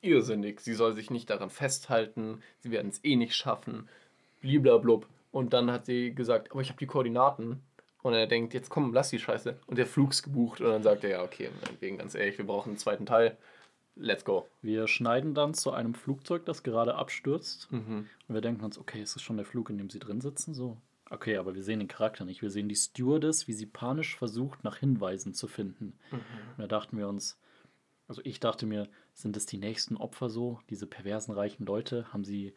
irrsinnig. Sie soll sich nicht daran festhalten, sie werden es eh nicht schaffen. Bliblablub. Und dann hat sie gesagt, aber ich habe die Koordinaten. Und er denkt, jetzt komm, lass die Scheiße. Und der Flug's gebucht. Und dann sagt er, ja, okay, meinetwegen, ganz ehrlich, wir brauchen einen zweiten Teil. Let's go. Wir schneiden dann zu einem Flugzeug, das gerade abstürzt. Mhm. Und wir denken uns, okay, ist das schon der Flug, in dem sie drin sitzen? So. Okay, aber wir sehen den Charakter nicht. Wir sehen die Stewardess, wie sie panisch versucht, nach Hinweisen zu finden. Und da dachten wir uns, also ich dachte mir, sind es die nächsten Opfer so? Diese perversen reichen Leute? Haben sie,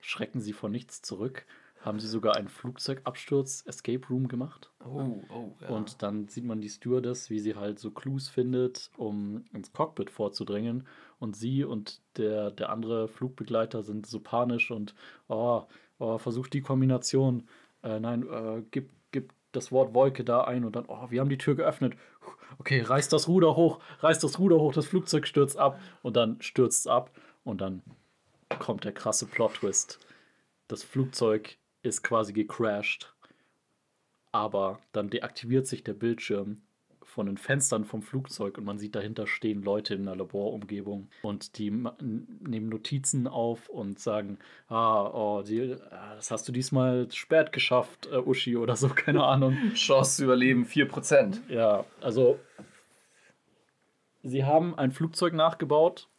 schrecken sie vor nichts zurück? Haben sie sogar einen Flugzeugabsturz, Escape Room gemacht? Oh, oh, ja. Und dann sieht man die Stewardess, wie sie halt so Clues findet, um ins Cockpit vorzudringen. Und sie und der, der andere Flugbegleiter sind so panisch und oh, oh versucht die Kombination. Äh, nein, äh, gib, gib das Wort Wolke da ein und dann, oh, wir haben die Tür geöffnet. Okay, reißt das Ruder hoch, reißt das Ruder hoch, das Flugzeug stürzt ab und dann stürzt es ab und dann kommt der krasse Plot-Twist. Das Flugzeug ist quasi gecrashed aber dann deaktiviert sich der Bildschirm von den Fenstern vom Flugzeug und man sieht dahinter stehen Leute in einer Laborumgebung und die nehmen Notizen auf und sagen, ah, oh, die, ah, das hast du diesmal spät geschafft, äh, Uschi oder so, *laughs* keine Ahnung. Chance zu überleben 4%. Ja, also sie haben ein Flugzeug nachgebaut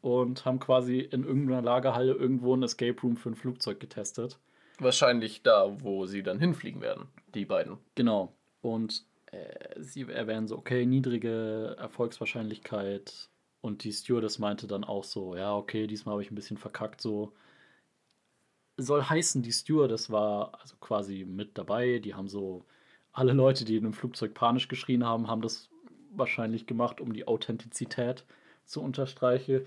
und haben quasi in irgendeiner Lagerhalle irgendwo ein Escape Room für ein Flugzeug getestet. Wahrscheinlich da, wo sie dann hinfliegen werden, die beiden. Genau. Und äh, sie erwähnen so, okay, niedrige Erfolgswahrscheinlichkeit. Und die Stewardess meinte dann auch so, ja, okay, diesmal habe ich ein bisschen verkackt, so. Soll heißen, die Stewardess war also quasi mit dabei. Die haben so, alle Leute, die in einem Flugzeug panisch geschrien haben, haben das wahrscheinlich gemacht, um die Authentizität zu unterstreichen.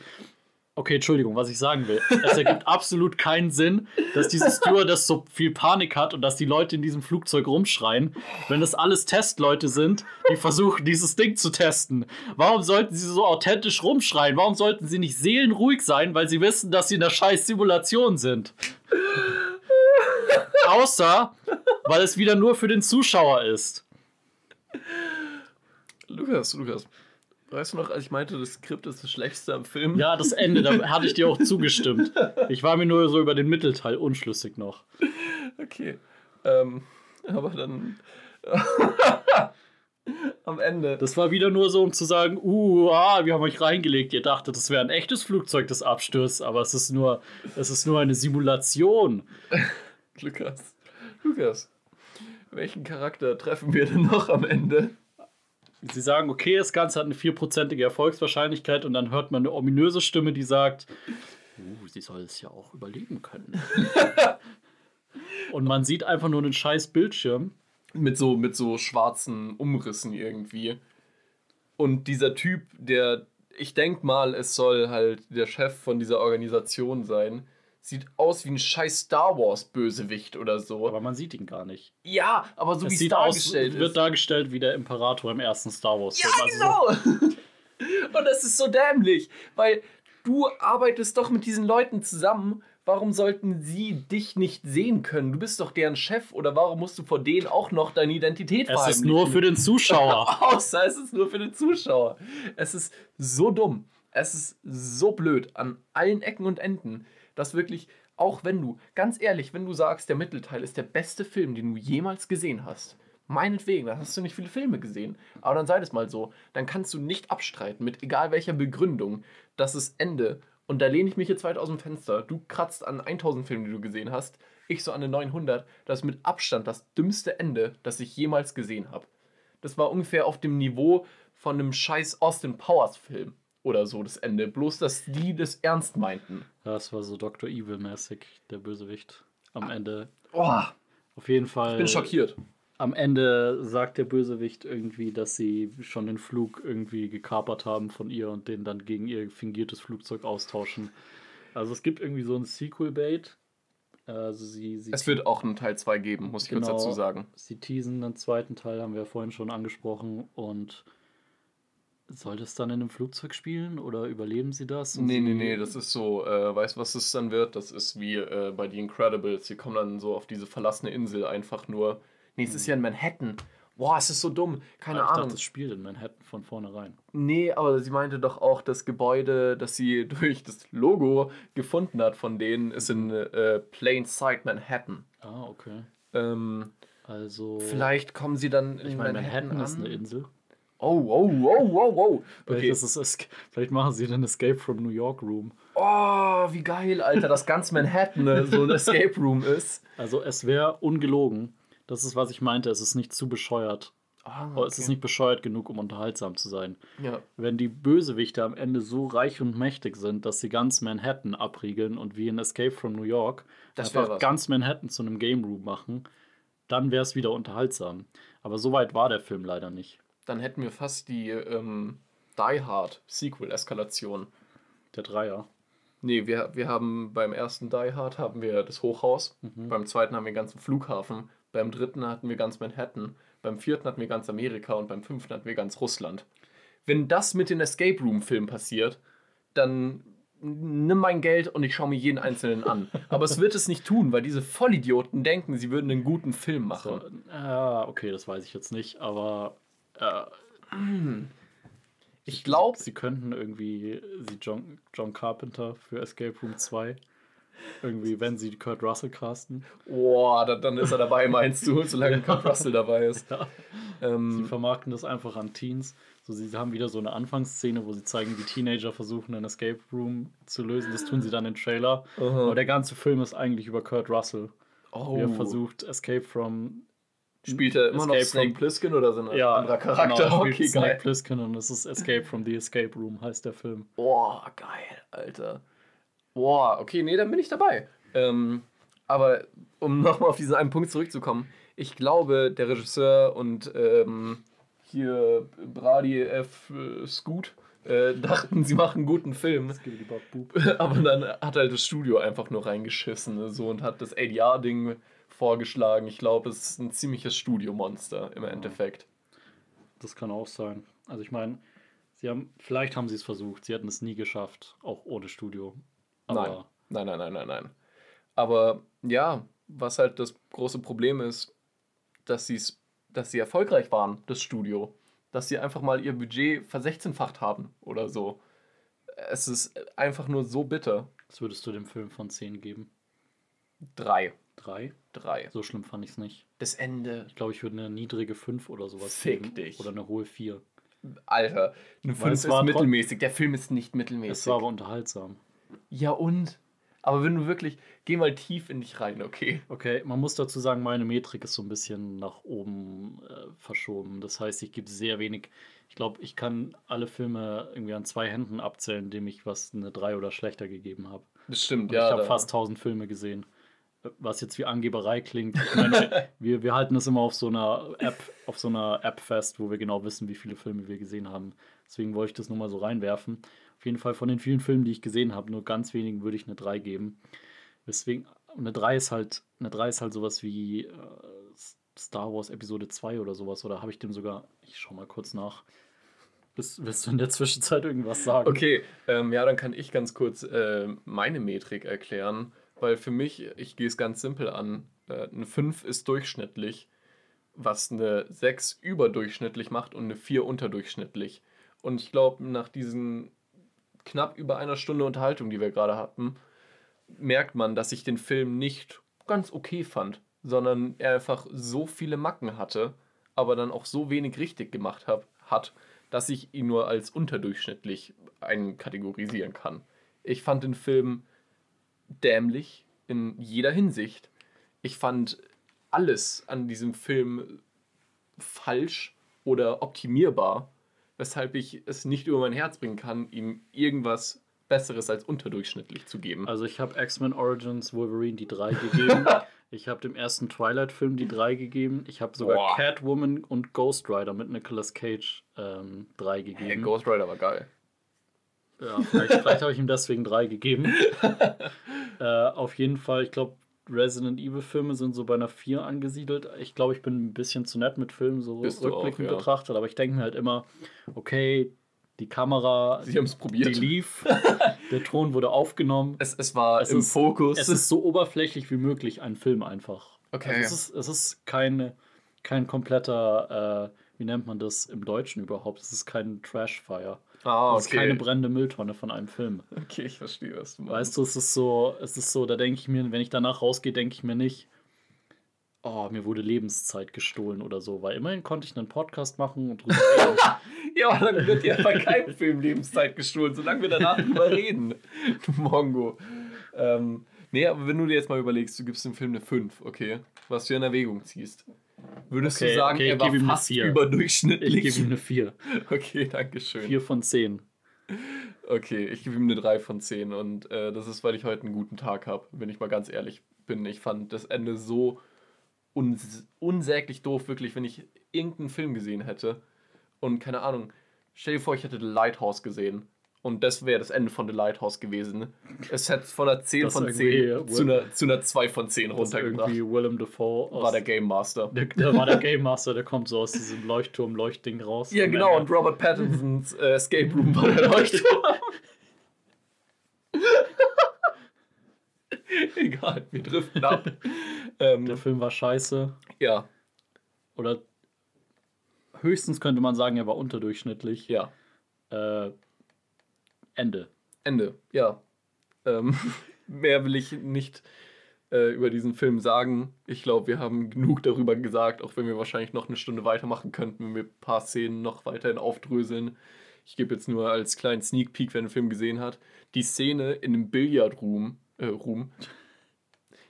Okay, Entschuldigung, was ich sagen will. Es ergibt *laughs* absolut keinen Sinn, dass diese Stewardess so viel Panik hat und dass die Leute in diesem Flugzeug rumschreien, wenn das alles Testleute sind, die versuchen, dieses Ding zu testen. Warum sollten sie so authentisch rumschreien? Warum sollten sie nicht seelenruhig sein, weil sie wissen, dass sie in der scheiß Simulation sind? Außer, weil es wieder nur für den Zuschauer ist. Lukas, Lukas. Weißt du noch, als ich meinte, das Skript ist das Schlechteste am Film? Ja, das Ende, da *laughs* hatte ich dir auch zugestimmt. Ich war mir nur so über den Mittelteil unschlüssig noch. Okay. Ähm, aber dann. *laughs* am Ende. Das war wieder nur so, um zu sagen, uh, ah, wir haben euch reingelegt. Ihr dachtet, das wäre ein echtes Flugzeug, das abstürzt, aber es ist nur, es ist nur eine Simulation. *laughs* Lukas. Lukas. Welchen Charakter treffen wir denn noch am Ende? Sie sagen, okay, das Ganze hat eine vierprozentige Erfolgswahrscheinlichkeit und dann hört man eine ominöse Stimme, die sagt, uh, sie soll es ja auch überleben können. und man sieht einfach nur einen scheiß Bildschirm. Mit so, mit so schwarzen Umrissen irgendwie. Und dieser Typ, der, ich denk mal, es soll halt der Chef von dieser Organisation sein, sieht aus wie ein scheiß Star Wars Bösewicht oder so. Aber man sieht ihn gar nicht. Ja, aber so Es wie es dargestellt aus, ist. wird dargestellt wie der Imperator im ersten Star Wars Ja, Film. Also so- genau. *laughs* Und das ist so dämlich, weil du arbeitest doch mit diesen Leuten zusammen. Warum sollten sie dich nicht sehen können? Du bist doch deren Chef oder warum musst du vor denen auch noch deine Identität Es ist nur für den Zuschauer. *laughs* Außer es ist nur für den Zuschauer. Es ist so dumm. Es ist so blöd an allen Ecken und Enden, dass wirklich, auch wenn du, ganz ehrlich, wenn du sagst, der Mittelteil ist der beste Film, den du jemals gesehen hast, meinetwegen, dann hast du nicht viele Filme gesehen, aber dann sei das mal so, dann kannst du nicht abstreiten, mit egal welcher Begründung, dass das Ende, und da lehne ich mich jetzt weit aus dem Fenster, du kratzt an 1000 Filmen, die du gesehen hast, ich so an den 900, das ist mit Abstand das dümmste Ende, das ich jemals gesehen habe. Das war ungefähr auf dem Niveau von einem scheiß Austin Powers Film oder so, das Ende. Bloß, dass die das ernst meinten. Das war so Dr. Evil-mäßig, der Bösewicht. Am Ende. Oh, Auf jeden Fall. ich bin schockiert. Am Ende sagt der Bösewicht irgendwie, dass sie schon den Flug irgendwie gekapert haben von ihr und den dann gegen ihr fingiertes Flugzeug austauschen. Also es gibt irgendwie so ein Sequel-Bait. Also sie, sie Es wird auch einen Teil 2 geben, muss ich kurz Genau. dazu sagen. Sie teasen einen zweiten Teil, haben wir ja vorhin schon angesprochen. Und soll das dann in einem Flugzeug spielen oder überleben sie das? Nee, nee, nee, das ist so, äh, weißt du, was es dann wird? Das ist wie äh, bei The Incredibles. Sie kommen dann so auf diese verlassene Insel einfach nur. Nee, es ist ja in Manhattan. Boah, es ist so dumm. Keine ich dachte, Ahnung. das spielt in Manhattan von vornherein. Nee, aber sie meinte doch auch, das Gebäude, das sie *laughs* durch das Logo gefunden hat von denen, ist in äh, Plain Sight Manhattan. Ah, okay. Ähm, Also. vielleicht kommen sie dann in Ich meine, Manhattan, Manhattan ist eine Insel. Oh, oh, oh, oh, oh. Vielleicht, Okay. ist es Vielleicht machen sie den Escape from New York Room. Oh, wie geil, Alter, dass ganz Manhattan so ein Escape Room ist. Also es wäre ungelogen. Das ist, was ich meinte. Es ist nicht zu bescheuert. Ah, Oh, Es ist nicht bescheuert genug, um unterhaltsam zu sein. Ja. Wenn die Bösewichte am Ende so reich und mächtig sind, dass sie ganz Manhattan abriegeln und wie in Escape from New York Das einfach ganz Manhattan zu einem Game Room machen, dann wäre es wieder unterhaltsam. Aber so weit war der Film leider nicht. Dann hätten wir fast die ähm, Die Hard Sequel-Eskalation. Der Dreier. Nee, wir, wir haben beim ersten Die Hard haben wir das Hochhaus, Mhm. beim zweiten haben wir den ganzen Flughafen, beim dritten hatten wir ganz Manhattan, beim vierten hatten wir ganz Amerika und beim fünften hatten wir ganz Russland. Wenn das mit den Escape Room-Filmen passiert, dann nimm mein Geld und ich schaue mir jeden einzelnen an. Aber es wird es nicht tun, weil diese Vollidioten denken, sie würden einen guten Film machen. So, ah, okay, das weiß ich jetzt nicht, aber äh, Ich glaube, sie könnten irgendwie sie John, John Carpenter für Escape Room 2 Irgendwie, wenn sie Kurt Russell casten. Boah, dann, dann ist er dabei, meinst du, solange Kurt Russell dabei ist. Ja. Ähm, Sie vermarkten das einfach an Teens. So, sie haben wieder so eine Anfangsszene, wo sie zeigen, wie Teenager versuchen, einen Escape Room zu lösen. Das tun sie dann im Trailer. Aha. Aber der ganze Film ist eigentlich über Kurt Russell. oh, Wie er versucht, Escape from. Spielt er immer noch Escape Snake from- Plissken oder so ein Ja, anderer Charakter? Genau, er spielt okay, Snake geil. Plissken und es ist Escape from the Escape Room, heißt der Film. Boah, geil, Alter. Boah, okay, nee, dann bin ich dabei. Ähm, aber um *laughs* nochmal auf diesen einen Punkt zurückzukommen, ich glaube, der Regisseur und ähm, hier Brady F. Scoot äh, dachten, sie machen einen guten Film. *laughs* Aber dann hat halt das Studio einfach nur reingeschissen ne, so, und hat das ADR-Ding vorgeschlagen. Ich glaube, es ist ein ziemliches Studiomonster im Endeffekt. Das kann auch sein. Also ich meine, sie haben, vielleicht haben sie es versucht, sie hätten es nie geschafft, auch ohne Studio. Aber Nein, nein, nein, nein, nein, nein. Aber ja, was halt das große Problem ist, dass, sie's, dass sie erfolgreich waren, das Studio. Dass sie einfach mal ihr Budget versechzehnfacht haben oder so. Es ist einfach nur so bitter. was würdest du dem Film von 10 geben? Drei. Drei? Drei. So schlimm fand ich es nicht. Das Ende. Ich glaube, ich würde eine niedrige 5 oder sowas Fick geben. dich. Oder eine hohe 4. Alter, eine Weil 5 es ist mittelmäßig. Der Film ist nicht Es mittelmäßig. war aber unterhaltsam. ja und? Aber wenn du wirklich, geh mal tief in dich rein, okay? Okay, man muss dazu sagen, meine Metrik ist so ein bisschen nach oben äh, verschoben. Das heißt, ich gebe sehr wenig. Ich glaube, ich kann alle Filme irgendwie an zwei Händen abzählen, dem ich was eine 3 oder schlechter gegeben habe. Das stimmt, Und ja. ich habe fast 1000 Filme gesehen. Was jetzt wie Angeberei klingt. Meine, *laughs* wir, wir halten es immer auf so einer App, auf so einer App fest, wo wir genau wissen, wie viele Filme wir gesehen haben. Deswegen wollte ich das nur mal so reinwerfen. Auf jeden Fall von den vielen Filmen, die ich gesehen habe, nur ganz wenigen würde ich eine 3 geben. Deswegen, eine 3 ist halt, eine 3 ist halt sowas wie äh, Star Wars Episode 2 oder sowas. Oder habe ich dem sogar, ich schau mal kurz nach. Willst, willst du in der Zwischenzeit irgendwas sagen? Okay, ähm, ja, dann kann ich ganz kurz äh, meine Metrik erklären, weil für mich, ich gehe es ganz simpel an, äh, eine 5 ist durchschnittlich, was eine 6 überdurchschnittlich macht und eine 4 unterdurchschnittlich. Und ich glaube, nach diesen knapp über einer Stunde Unterhaltung, die wir gerade hatten, merkt man, dass ich den Film nicht ganz okay fand, sondern er einfach so viele Macken hatte, aber dann auch so wenig richtig gemacht hab, hat, dass ich ihn nur als unterdurchschnittlich einkategorisieren kann. Ich fand den Film dämlich in jeder Hinsicht. Ich fand alles an diesem Film falsch oder optimierbar, weshalb ich es nicht über mein Herz bringen kann, ihm irgendwas Besseres als unterdurchschnittlich zu geben. Also ich habe X-Men Origins Wolverine die 3 gegeben. *laughs* ich habe dem ersten Twilight-Film die 3 gegeben. Ich habe sogar Boah. Catwoman und Ghost Rider mit Nicolas Cage ähm, 3 Hey, gegeben. Ghost Rider war geil. Ja, vielleicht vielleicht habe ich ihm deswegen 3 gegeben. *laughs* äh, auf jeden Fall, ich glaube, Resident Evil-Filme sind so bei einer 4 angesiedelt. Ich glaube, ich bin ein bisschen zu nett mit Filmen, so Bist du auch, rückblickend ja. betrachtet, aber ich denke mir halt immer, okay, die Kamera, Sie haben es die probiert. lief, *laughs* der Ton wurde aufgenommen. Es, es war Es im ist- Fokus. Es ist so oberflächlich wie möglich ein Film einfach. Okay. Also es, ist, es ist kein, kein kompletter, äh, wie nennt man das im Deutschen überhaupt? Es ist kein Trashfire. Ah, Es ist keine brennende Mülltonne von einem Film. *laughs* Okay, ich verstehe, was du meinst. Weißt du, es ist so, es ist so, da denke ich mir, wenn ich danach rausgehe, denke ich mir nicht, oh, mir wurde Lebenszeit gestohlen oder so, weil immerhin konnte ich einen Podcast machen und drüber *laughs* reden. Ja, dann wird dir bei keinem Film Lebenszeit gestohlen, solange wir danach drüber reden. Du Mongo. Ähm, nee, aber wenn du dir jetzt mal überlegst, du gibst dem Film eine 5, okay? Was du in Erwägung ziehst. Würdest Okay, du sagen, okay, er ich war gebe ihm eine fast vier. Ich überdurchschnittlich? gebe ihm eine 4. *laughs* okay, danke schön. 4 von 10. Okay, ich gebe ihm eine 3 von 10 und äh, das ist, weil ich heute einen guten Tag habe, wenn ich mal ganz ehrlich bin. Ich fand das Ende so uns unsäglich doof, wirklich, wenn ich irgendeinen Film gesehen hätte und keine Ahnung, stell dir vor, ich hätte The Lighthouse gesehen und das wäre das Ende von The Lighthouse gewesen. Es hätte von einer 10 Das von irgendwie- 10 zu einer, zu einer 2 von 10 Das runtergebracht. irgendwie Willem Dafoe War der Game Master. Der, der war der Game Master, der kommt so aus diesem Leuchtturm-Leuchtding raus. Ja, Am genau, und Robert Pattinsons äh, Escape Room war der Leuchtturm. *laughs* Egal, wir driften ab. ähm, Der Film war scheiße. ja, Oder höchstens könnte man sagen, er war unterdurchschnittlich. ja. Äh, Ende. Ende, ja. Ähm, *laughs* mehr will ich nicht äh, über diesen Film sagen. Ich glaube, wir haben genug darüber gesagt, auch wenn wir wahrscheinlich noch eine Stunde weitermachen könnten, wenn wir ein paar Szenen noch weiterhin aufdröseln. Ich gebe jetzt nur als kleinen Sneak Peek, wer den Film gesehen hat, die Szene in einem Billardroom, äh, Room,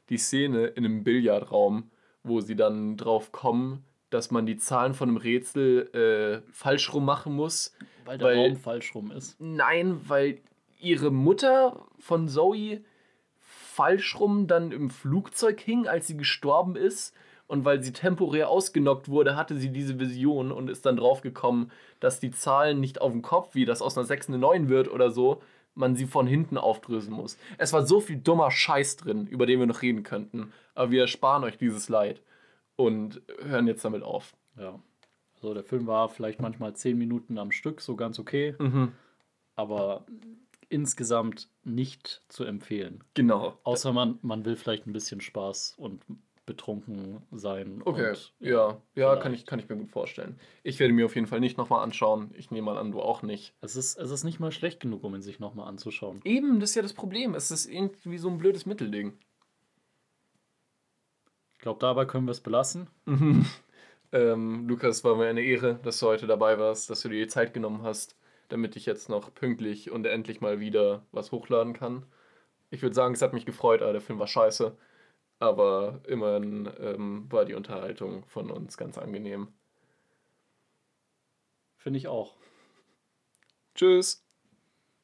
die Szene in einem Billardraum, wo sie dann drauf kommen, dass man die Zahlen von einem Rätsel äh, falsch rum machen muss. Weil der Raum falsch rum ist. Nein, weil ihre Mutter von Zoe falsch rum dann im Flugzeug hing, als sie gestorben ist. Und weil sie temporär ausgenockt wurde, hatte sie diese Vision und ist dann draufgekommen, dass die Zahlen nicht auf dem Kopf, wie das aus einer 6 eine 9 wird oder so, man sie von hinten aufdröseln muss. Es war so viel dummer Scheiß drin, über den wir noch reden könnten. Aber wir ersparen euch dieses Leid und hören jetzt damit auf. Ja. Also der Film war vielleicht manchmal 10 Minuten am Stück, so ganz okay. Mhm. Aber insgesamt nicht zu empfehlen. Genau. Außer man, man will vielleicht ein bisschen Spaß und betrunken sein. Okay, und, ja, ja, kann ich, kann ich mir gut vorstellen. Ich werde mir auf jeden Fall nicht nochmal anschauen. Ich nehme mal an, du auch nicht. Es ist, es ist nicht mal schlecht genug, um ihn sich nochmal anzuschauen. Eben, das ist ja das Problem. Es ist irgendwie so ein blödes Mittelding. Ich glaube, dabei können wir es belassen. Ähm, Lukas, war mir eine Ehre, dass du heute dabei warst, dass du dir die Zeit genommen hast, damit ich jetzt noch pünktlich und endlich mal wieder was hochladen kann. Ich würde sagen, es hat mich gefreut, aber der Film war scheiße. Aber immerhin ähm, war die Unterhaltung von uns ganz angenehm. Finde ich auch. Tschüss.